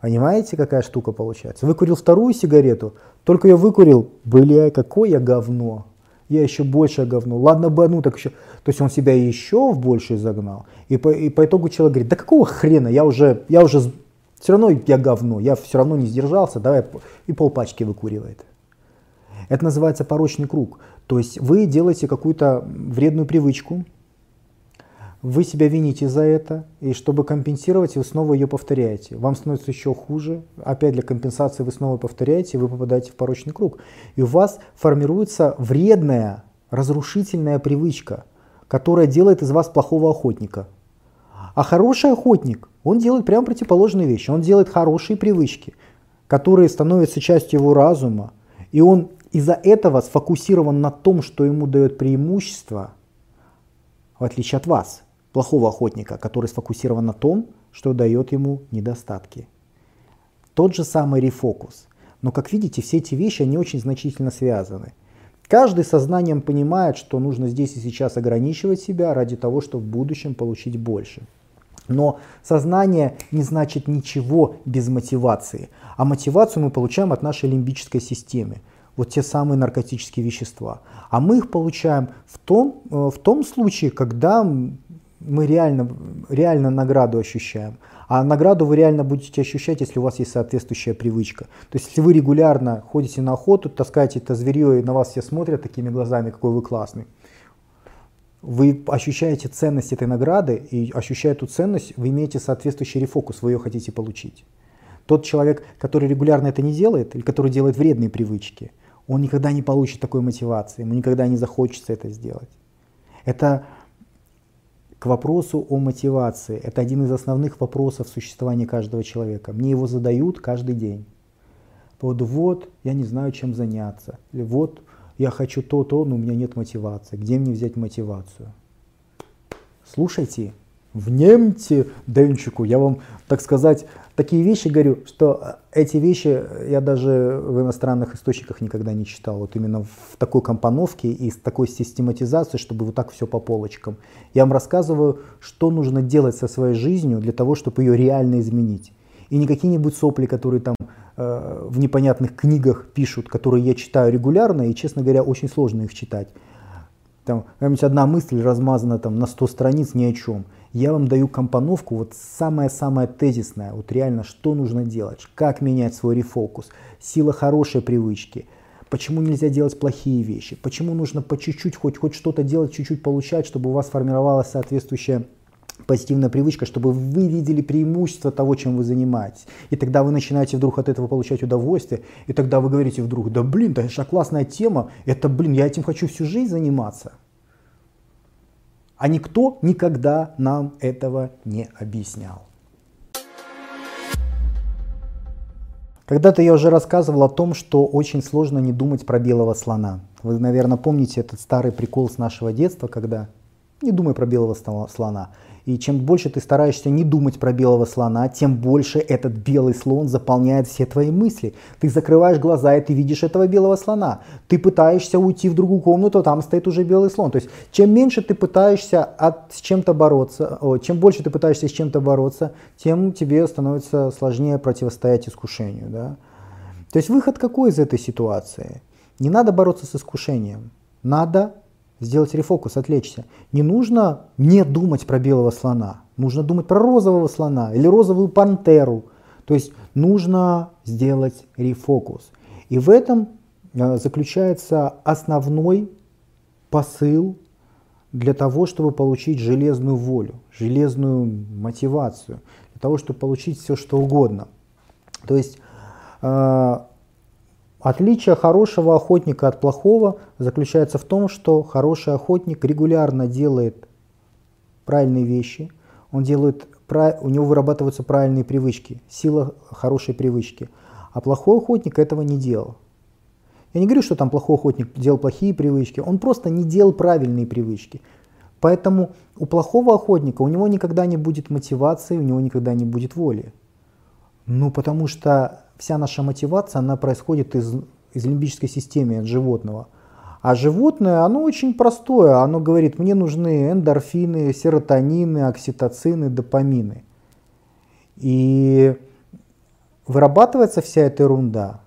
Speaker 1: Понимаете, какая штука получается? Выкурил вторую сигарету, только я выкурил, бля, какое говно. Я еще больше говно. Ладно бы одну, так еще. То есть он себя еще в большее загнал. И по, и по итогу человек говорит, да какого хрена, я уже, я уже, все равно я говно, я все равно не сдержался, давай, и полпачки выкуривает. Это называется порочный круг. То есть вы делаете какую-то вредную привычку, вы себя вините за это, и чтобы компенсировать, вы снова ее повторяете. Вам становится еще хуже, опять для компенсации вы снова повторяете, вы попадаете в порочный круг. И у вас формируется вредная, разрушительная привычка, которая делает из вас плохого охотника. А хороший охотник, он делает прямо противоположные вещи. Он делает хорошие привычки, которые становятся частью его разума, и он из-за этого сфокусирован на том, что ему дает преимущество – в отличие от вас, плохого охотника, который сфокусирован на том, что дает ему недостатки. Тот же самый рефокус. Но, как видите, все эти вещи, они очень значительно связаны. Каждый сознанием понимает, что нужно здесь и сейчас ограничивать себя ради того, чтобы в будущем получить больше. Но сознание не значит ничего без мотивации. А мотивацию мы получаем от нашей лимбической системы. Вот те самые наркотические вещества. А мы их получаем в том, э, в том случае, когда мы реально, реально награду ощущаем. А награду вы реально будете ощущать, если у вас есть соответствующая привычка. То есть, если вы регулярно ходите на охоту, таскаете это зверье, и на вас все смотрят такими глазами, какой вы классный, вы ощущаете ценность этой награды, и ощущая эту ценность, вы имеете соответствующий рефокус, вы ее хотите получить. Тот человек, который регулярно это не делает, или который делает вредные привычки, он никогда не получит такой мотивации, ему никогда не захочется это сделать. Это к вопросу о мотивации. Это один из основных вопросов существования каждого человека. Мне его задают каждый день. Поводу вот, я не знаю, чем заняться. Или вот, я хочу то-то, но у меня нет мотивации. Где мне взять мотивацию? Слушайте, внемте Денчику. Я вам, так сказать, такие вещи говорю, что эти вещи я даже в иностранных источниках никогда не читал. Вот именно в такой компоновке и с такой систематизацией, чтобы вот так все по полочкам. Я вам рассказываю, что нужно делать со своей жизнью для того, чтобы ее реально изменить. И не какие-нибудь сопли, которые там э, в непонятных книгах пишут, которые я читаю регулярно, и, честно говоря, очень сложно их читать. Там какая-нибудь одна мысль размазана там на 100 страниц ни о чем. Я вам даю компоновку, вот самое-самое тезисное, вот реально, что нужно делать, как менять свой рефокус, сила хорошей привычки, почему нельзя делать плохие вещи, почему нужно по чуть-чуть, хоть, хоть что-то делать, чуть-чуть получать, чтобы у вас формировалась соответствующая позитивная привычка, чтобы вы видели преимущество того, чем вы занимаетесь. И тогда вы начинаете вдруг от этого получать удовольствие, и тогда вы говорите вдруг, да блин, это же классная тема, это блин, я этим хочу всю жизнь заниматься. А никто никогда нам этого не объяснял. Когда-то я уже рассказывал о том, что очень сложно не думать про белого слона. Вы, наверное, помните этот старый прикол с нашего детства, когда не думай про белого слона. И чем больше ты стараешься не думать про белого слона, тем больше этот белый слон заполняет все твои мысли. Ты закрываешь глаза, и ты видишь этого белого слона. Ты пытаешься уйти в другую комнату, там стоит уже белый слон. То есть чем меньше ты пытаешься от, с чем-то бороться, о, чем больше ты пытаешься с чем-то бороться, тем тебе становится сложнее противостоять искушению. Да? То есть выход какой из этой ситуации? Не надо бороться с искушением. Надо сделать рефокус, отвлечься. Не нужно не думать про белого слона, нужно думать про розового слона или розовую пантеру. То есть нужно сделать рефокус. И в этом э, заключается основной посыл для того, чтобы получить железную волю, железную мотивацию, для того, чтобы получить все, что угодно. То есть э, Отличие хорошего охотника от плохого заключается в том, что хороший охотник регулярно делает правильные вещи, он делает, у него вырабатываются правильные привычки, сила хорошей привычки. А плохой охотник этого не делал. Я не говорю, что там плохой охотник делал плохие привычки, он просто не делал правильные привычки. Поэтому у плохого охотника у него никогда не будет мотивации, у него никогда не будет воли. Ну, потому что вся наша мотивация, она происходит из, из лимбической системы, от животного. А животное, оно очень простое, оно говорит, мне нужны эндорфины, серотонины, окситоцины, допамины. И вырабатывается вся эта ерунда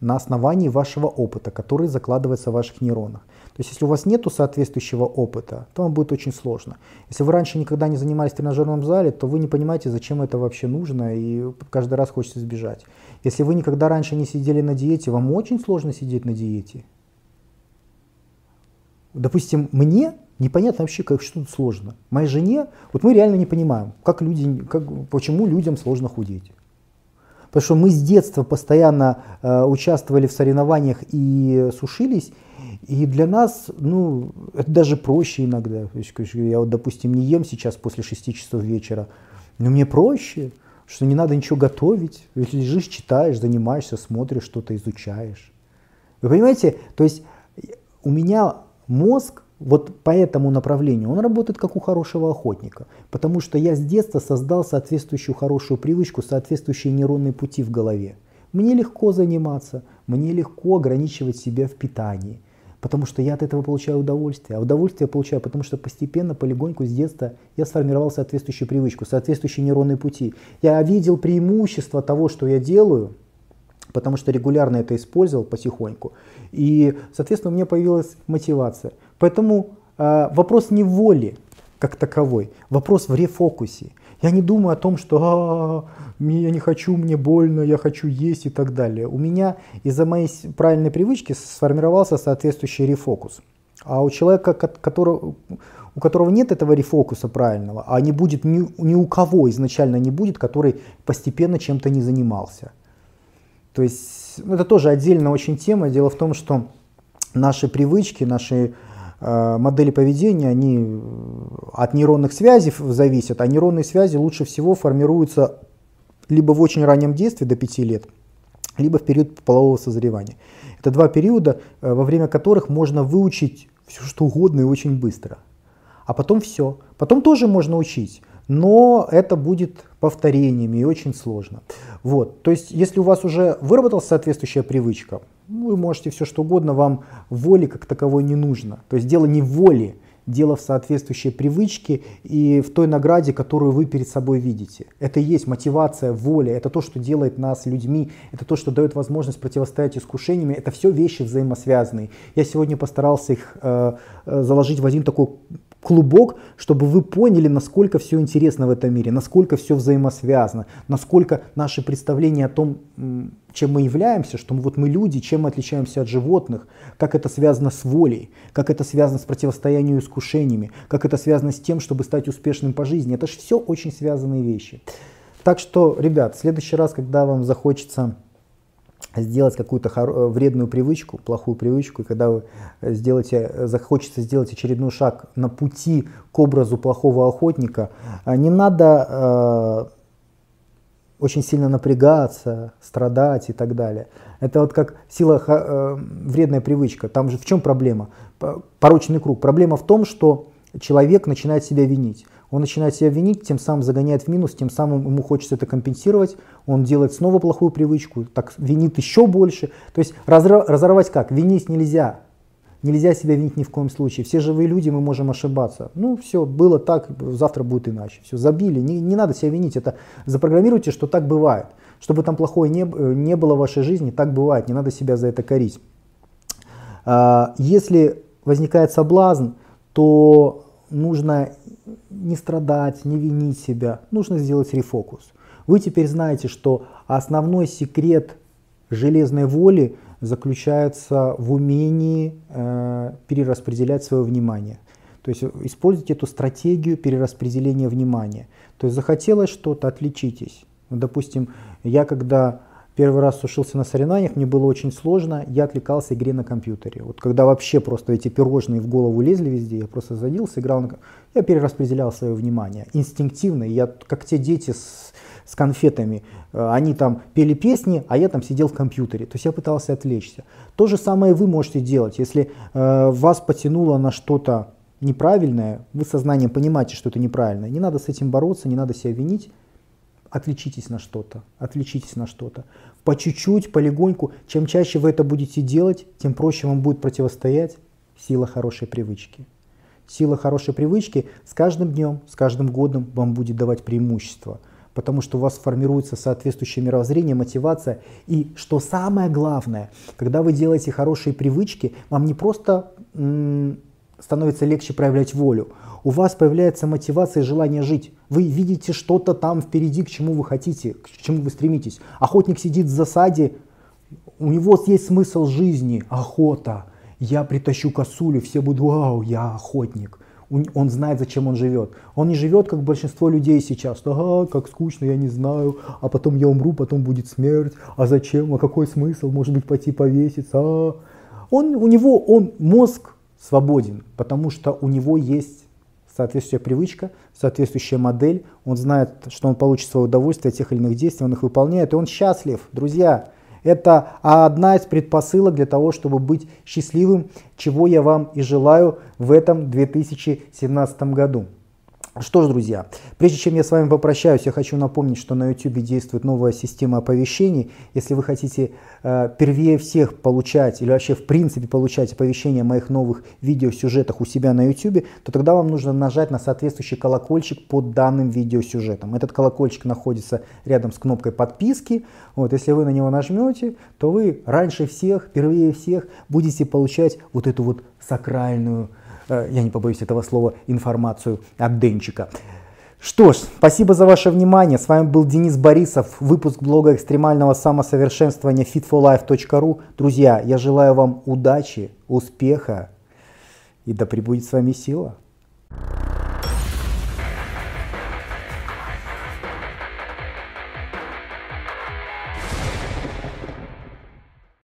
Speaker 1: на основании вашего опыта, который закладывается в ваших нейронах. То есть, если у вас нет соответствующего опыта, то вам будет очень сложно. Если вы раньше никогда не занимались в тренажерном зале, то вы не понимаете, зачем это вообще нужно, и каждый раз хочется сбежать. Если вы никогда раньше не сидели на диете, вам очень сложно сидеть на диете. Допустим, мне непонятно вообще, как что тут сложно. Моей жене, вот мы реально не понимаем, как люди, как, почему людям сложно худеть. Потому что мы с детства постоянно э, участвовали в соревнованиях и сушились, и для нас, ну, это даже проще иногда. Я вот, допустим, не ем сейчас после 6 часов вечера, но мне проще, что не надо ничего готовить. Ведь лежишь, читаешь, занимаешься, смотришь, что-то изучаешь. Вы понимаете, то есть у меня мозг вот по этому направлению, он работает как у хорошего охотника. Потому что я с детства создал соответствующую хорошую привычку, соответствующие нейронные пути в голове. Мне легко заниматься, мне легко ограничивать себя в питании, потому что я от этого получаю удовольствие. А удовольствие я получаю, потому что постепенно, полегоньку с детства я сформировал соответствующую привычку, соответствующие нейронные пути. Я видел преимущество того, что я делаю, потому что регулярно это использовал потихоньку. И, соответственно, у меня появилась мотивация. Поэтому э, вопрос не в воле как таковой, вопрос в рефокусе. Я не думаю о том, что а, я не хочу, мне больно, я хочу есть и так далее. У меня из-за моей правильной привычки сформировался соответствующий рефокус. А у человека, которого, у которого нет этого рефокуса правильного, а не будет ни, ни у кого изначально не будет, который постепенно чем-то не занимался. То есть ну, это тоже отдельная очень тема. Дело в том, что наши привычки, наши модели поведения, они э, от нейронных связей зависят, а нейронные связи лучше всего формируются либо в очень раннем детстве до 5 лет, либо в период полового созревания. Это два периода, э, во время которых можно выучить все что угодно и очень быстро. А потом все. Потом тоже можно учить но это будет повторениями и очень сложно. Вот. То есть, если у вас уже выработалась соответствующая привычка, вы можете все что угодно, вам воли как таковой не нужно. То есть дело не в воле, дело в соответствующей привычке и в той награде, которую вы перед собой видите. Это и есть мотивация, воля, это то, что делает нас людьми, это то, что дает возможность противостоять искушениями, это все вещи взаимосвязанные. Я сегодня постарался их э, э заложить в один такой клубок, чтобы вы поняли, насколько все интересно в этом мире, насколько все взаимосвязано, насколько наши представления о том, чем мы являемся, что вот мы люди, чем мы отличаемся от животных, как это связано с волей, как это связано с противостоянием искушениями, как это связано с тем, чтобы стать успешным по жизни. Это же все очень связанные вещи. Так что, ребят, в следующий раз, когда вам захочется сделать какую-то э, вредную привычку, плохую привычку, и когда вы сделаете, захочется сделать очередной шаг на пути к образу плохого охотника, э, не надо э, очень сильно напрягаться, страдать и так далее. Это вот как сила э, вредная привычка. Там же в чем проблема? Порочный круг. Проблема в том, что человек начинает себя винить. Он начинает себя винить, тем самым загоняет в минус, тем самым ему хочется это компенсировать, он делает снова плохую привычку, так винит еще больше. То есть разорвать как? Винить нельзя. Нельзя себя винить ни в коем случае. Все живые люди, мы можем ошибаться. Ну, все, было так, завтра будет иначе. Все, забили. Не, не надо себя винить. Это запрограммируйте, что так бывает. Чтобы там плохое не, не было в вашей жизни, так бывает. Не надо себя за это корить. А, если возникает соблазн, то нужно не страдать, не винить себя, нужно сделать рефокус. Вы теперь знаете, что основной секрет железной воли заключается в умении э, перераспределять свое внимание. То есть используйте эту стратегию перераспределения внимания. То есть захотелось что-то, отличитесь. Допустим, я когда Первый раз сушился на соревнованиях, мне было очень сложно, я отвлекался игре на компьютере. Вот когда вообще просто эти пирожные в голову лезли везде, я просто садился, играл на я перераспределял свое внимание инстинктивно. Я как те дети с, с конфетами, э, они там пели песни, а я там сидел в компьютере. То есть я пытался отвлечься. То же самое вы можете делать, если э, вас потянуло на что-то неправильное, вы сознанием понимаете, что это неправильно. Не надо с этим бороться, не надо себя винить отвлечитесь на что-то, отвлечитесь на что-то. По чуть-чуть, полегоньку, чем чаще вы это будете делать, тем проще вам будет противостоять сила хорошей привычки. Сила хорошей привычки с каждым днем, с каждым годом вам будет давать преимущество, потому что у вас формируется соответствующее мировоззрение, мотивация. И что самое главное, когда вы делаете хорошие привычки, вам не просто становится легче проявлять волю, у вас появляется мотивация и желание жить. Вы видите что-то там впереди, к чему вы хотите, к чему вы стремитесь. Охотник сидит в засаде, у него есть смысл жизни, охота. Я притащу косулю, все будут, вау, я охотник. Он знает, зачем он живет. Он не живет, как большинство людей сейчас. Ага, как скучно, я не знаю. А потом я умру, потом будет смерть. А зачем? А какой смысл? Может быть, пойти повеситься? А? Он, у него он, мозг свободен, потому что у него есть соответствующая привычка, соответствующая модель, он знает, что он получит свое удовольствие от тех или иных действий, он их выполняет, и он счастлив. Друзья, Это одна из предпосылок для того, чтобы быть счастливым, чего я вам и желаю в этом 2017 году. Что ж, друзья, прежде чем я с вами попрощаюсь, я хочу напомнить, что на YouTube действует новая система оповещений. Если вы хотите э, первее всех получать или вообще в принципе получать оповещения о моих новых видеосюжетах у себя на YouTube, то тогда вам нужно нажать на соответствующий колокольчик под данным видеосюжетом. Этот колокольчик находится рядом с кнопкой подписки. Вот, если вы на него нажмете, то вы раньше всех, первее всех будете получать вот эту вот сакральную Э, я не побоюсь этого слова, информацию от Денчика. Что ж, спасибо за ваше внимание. С вами был Денис Борисов, выпуск блога экстремального самосовершенствования fitforlife.ru. Друзья, я желаю вам удачи, успеха и да пребудет с вами сила.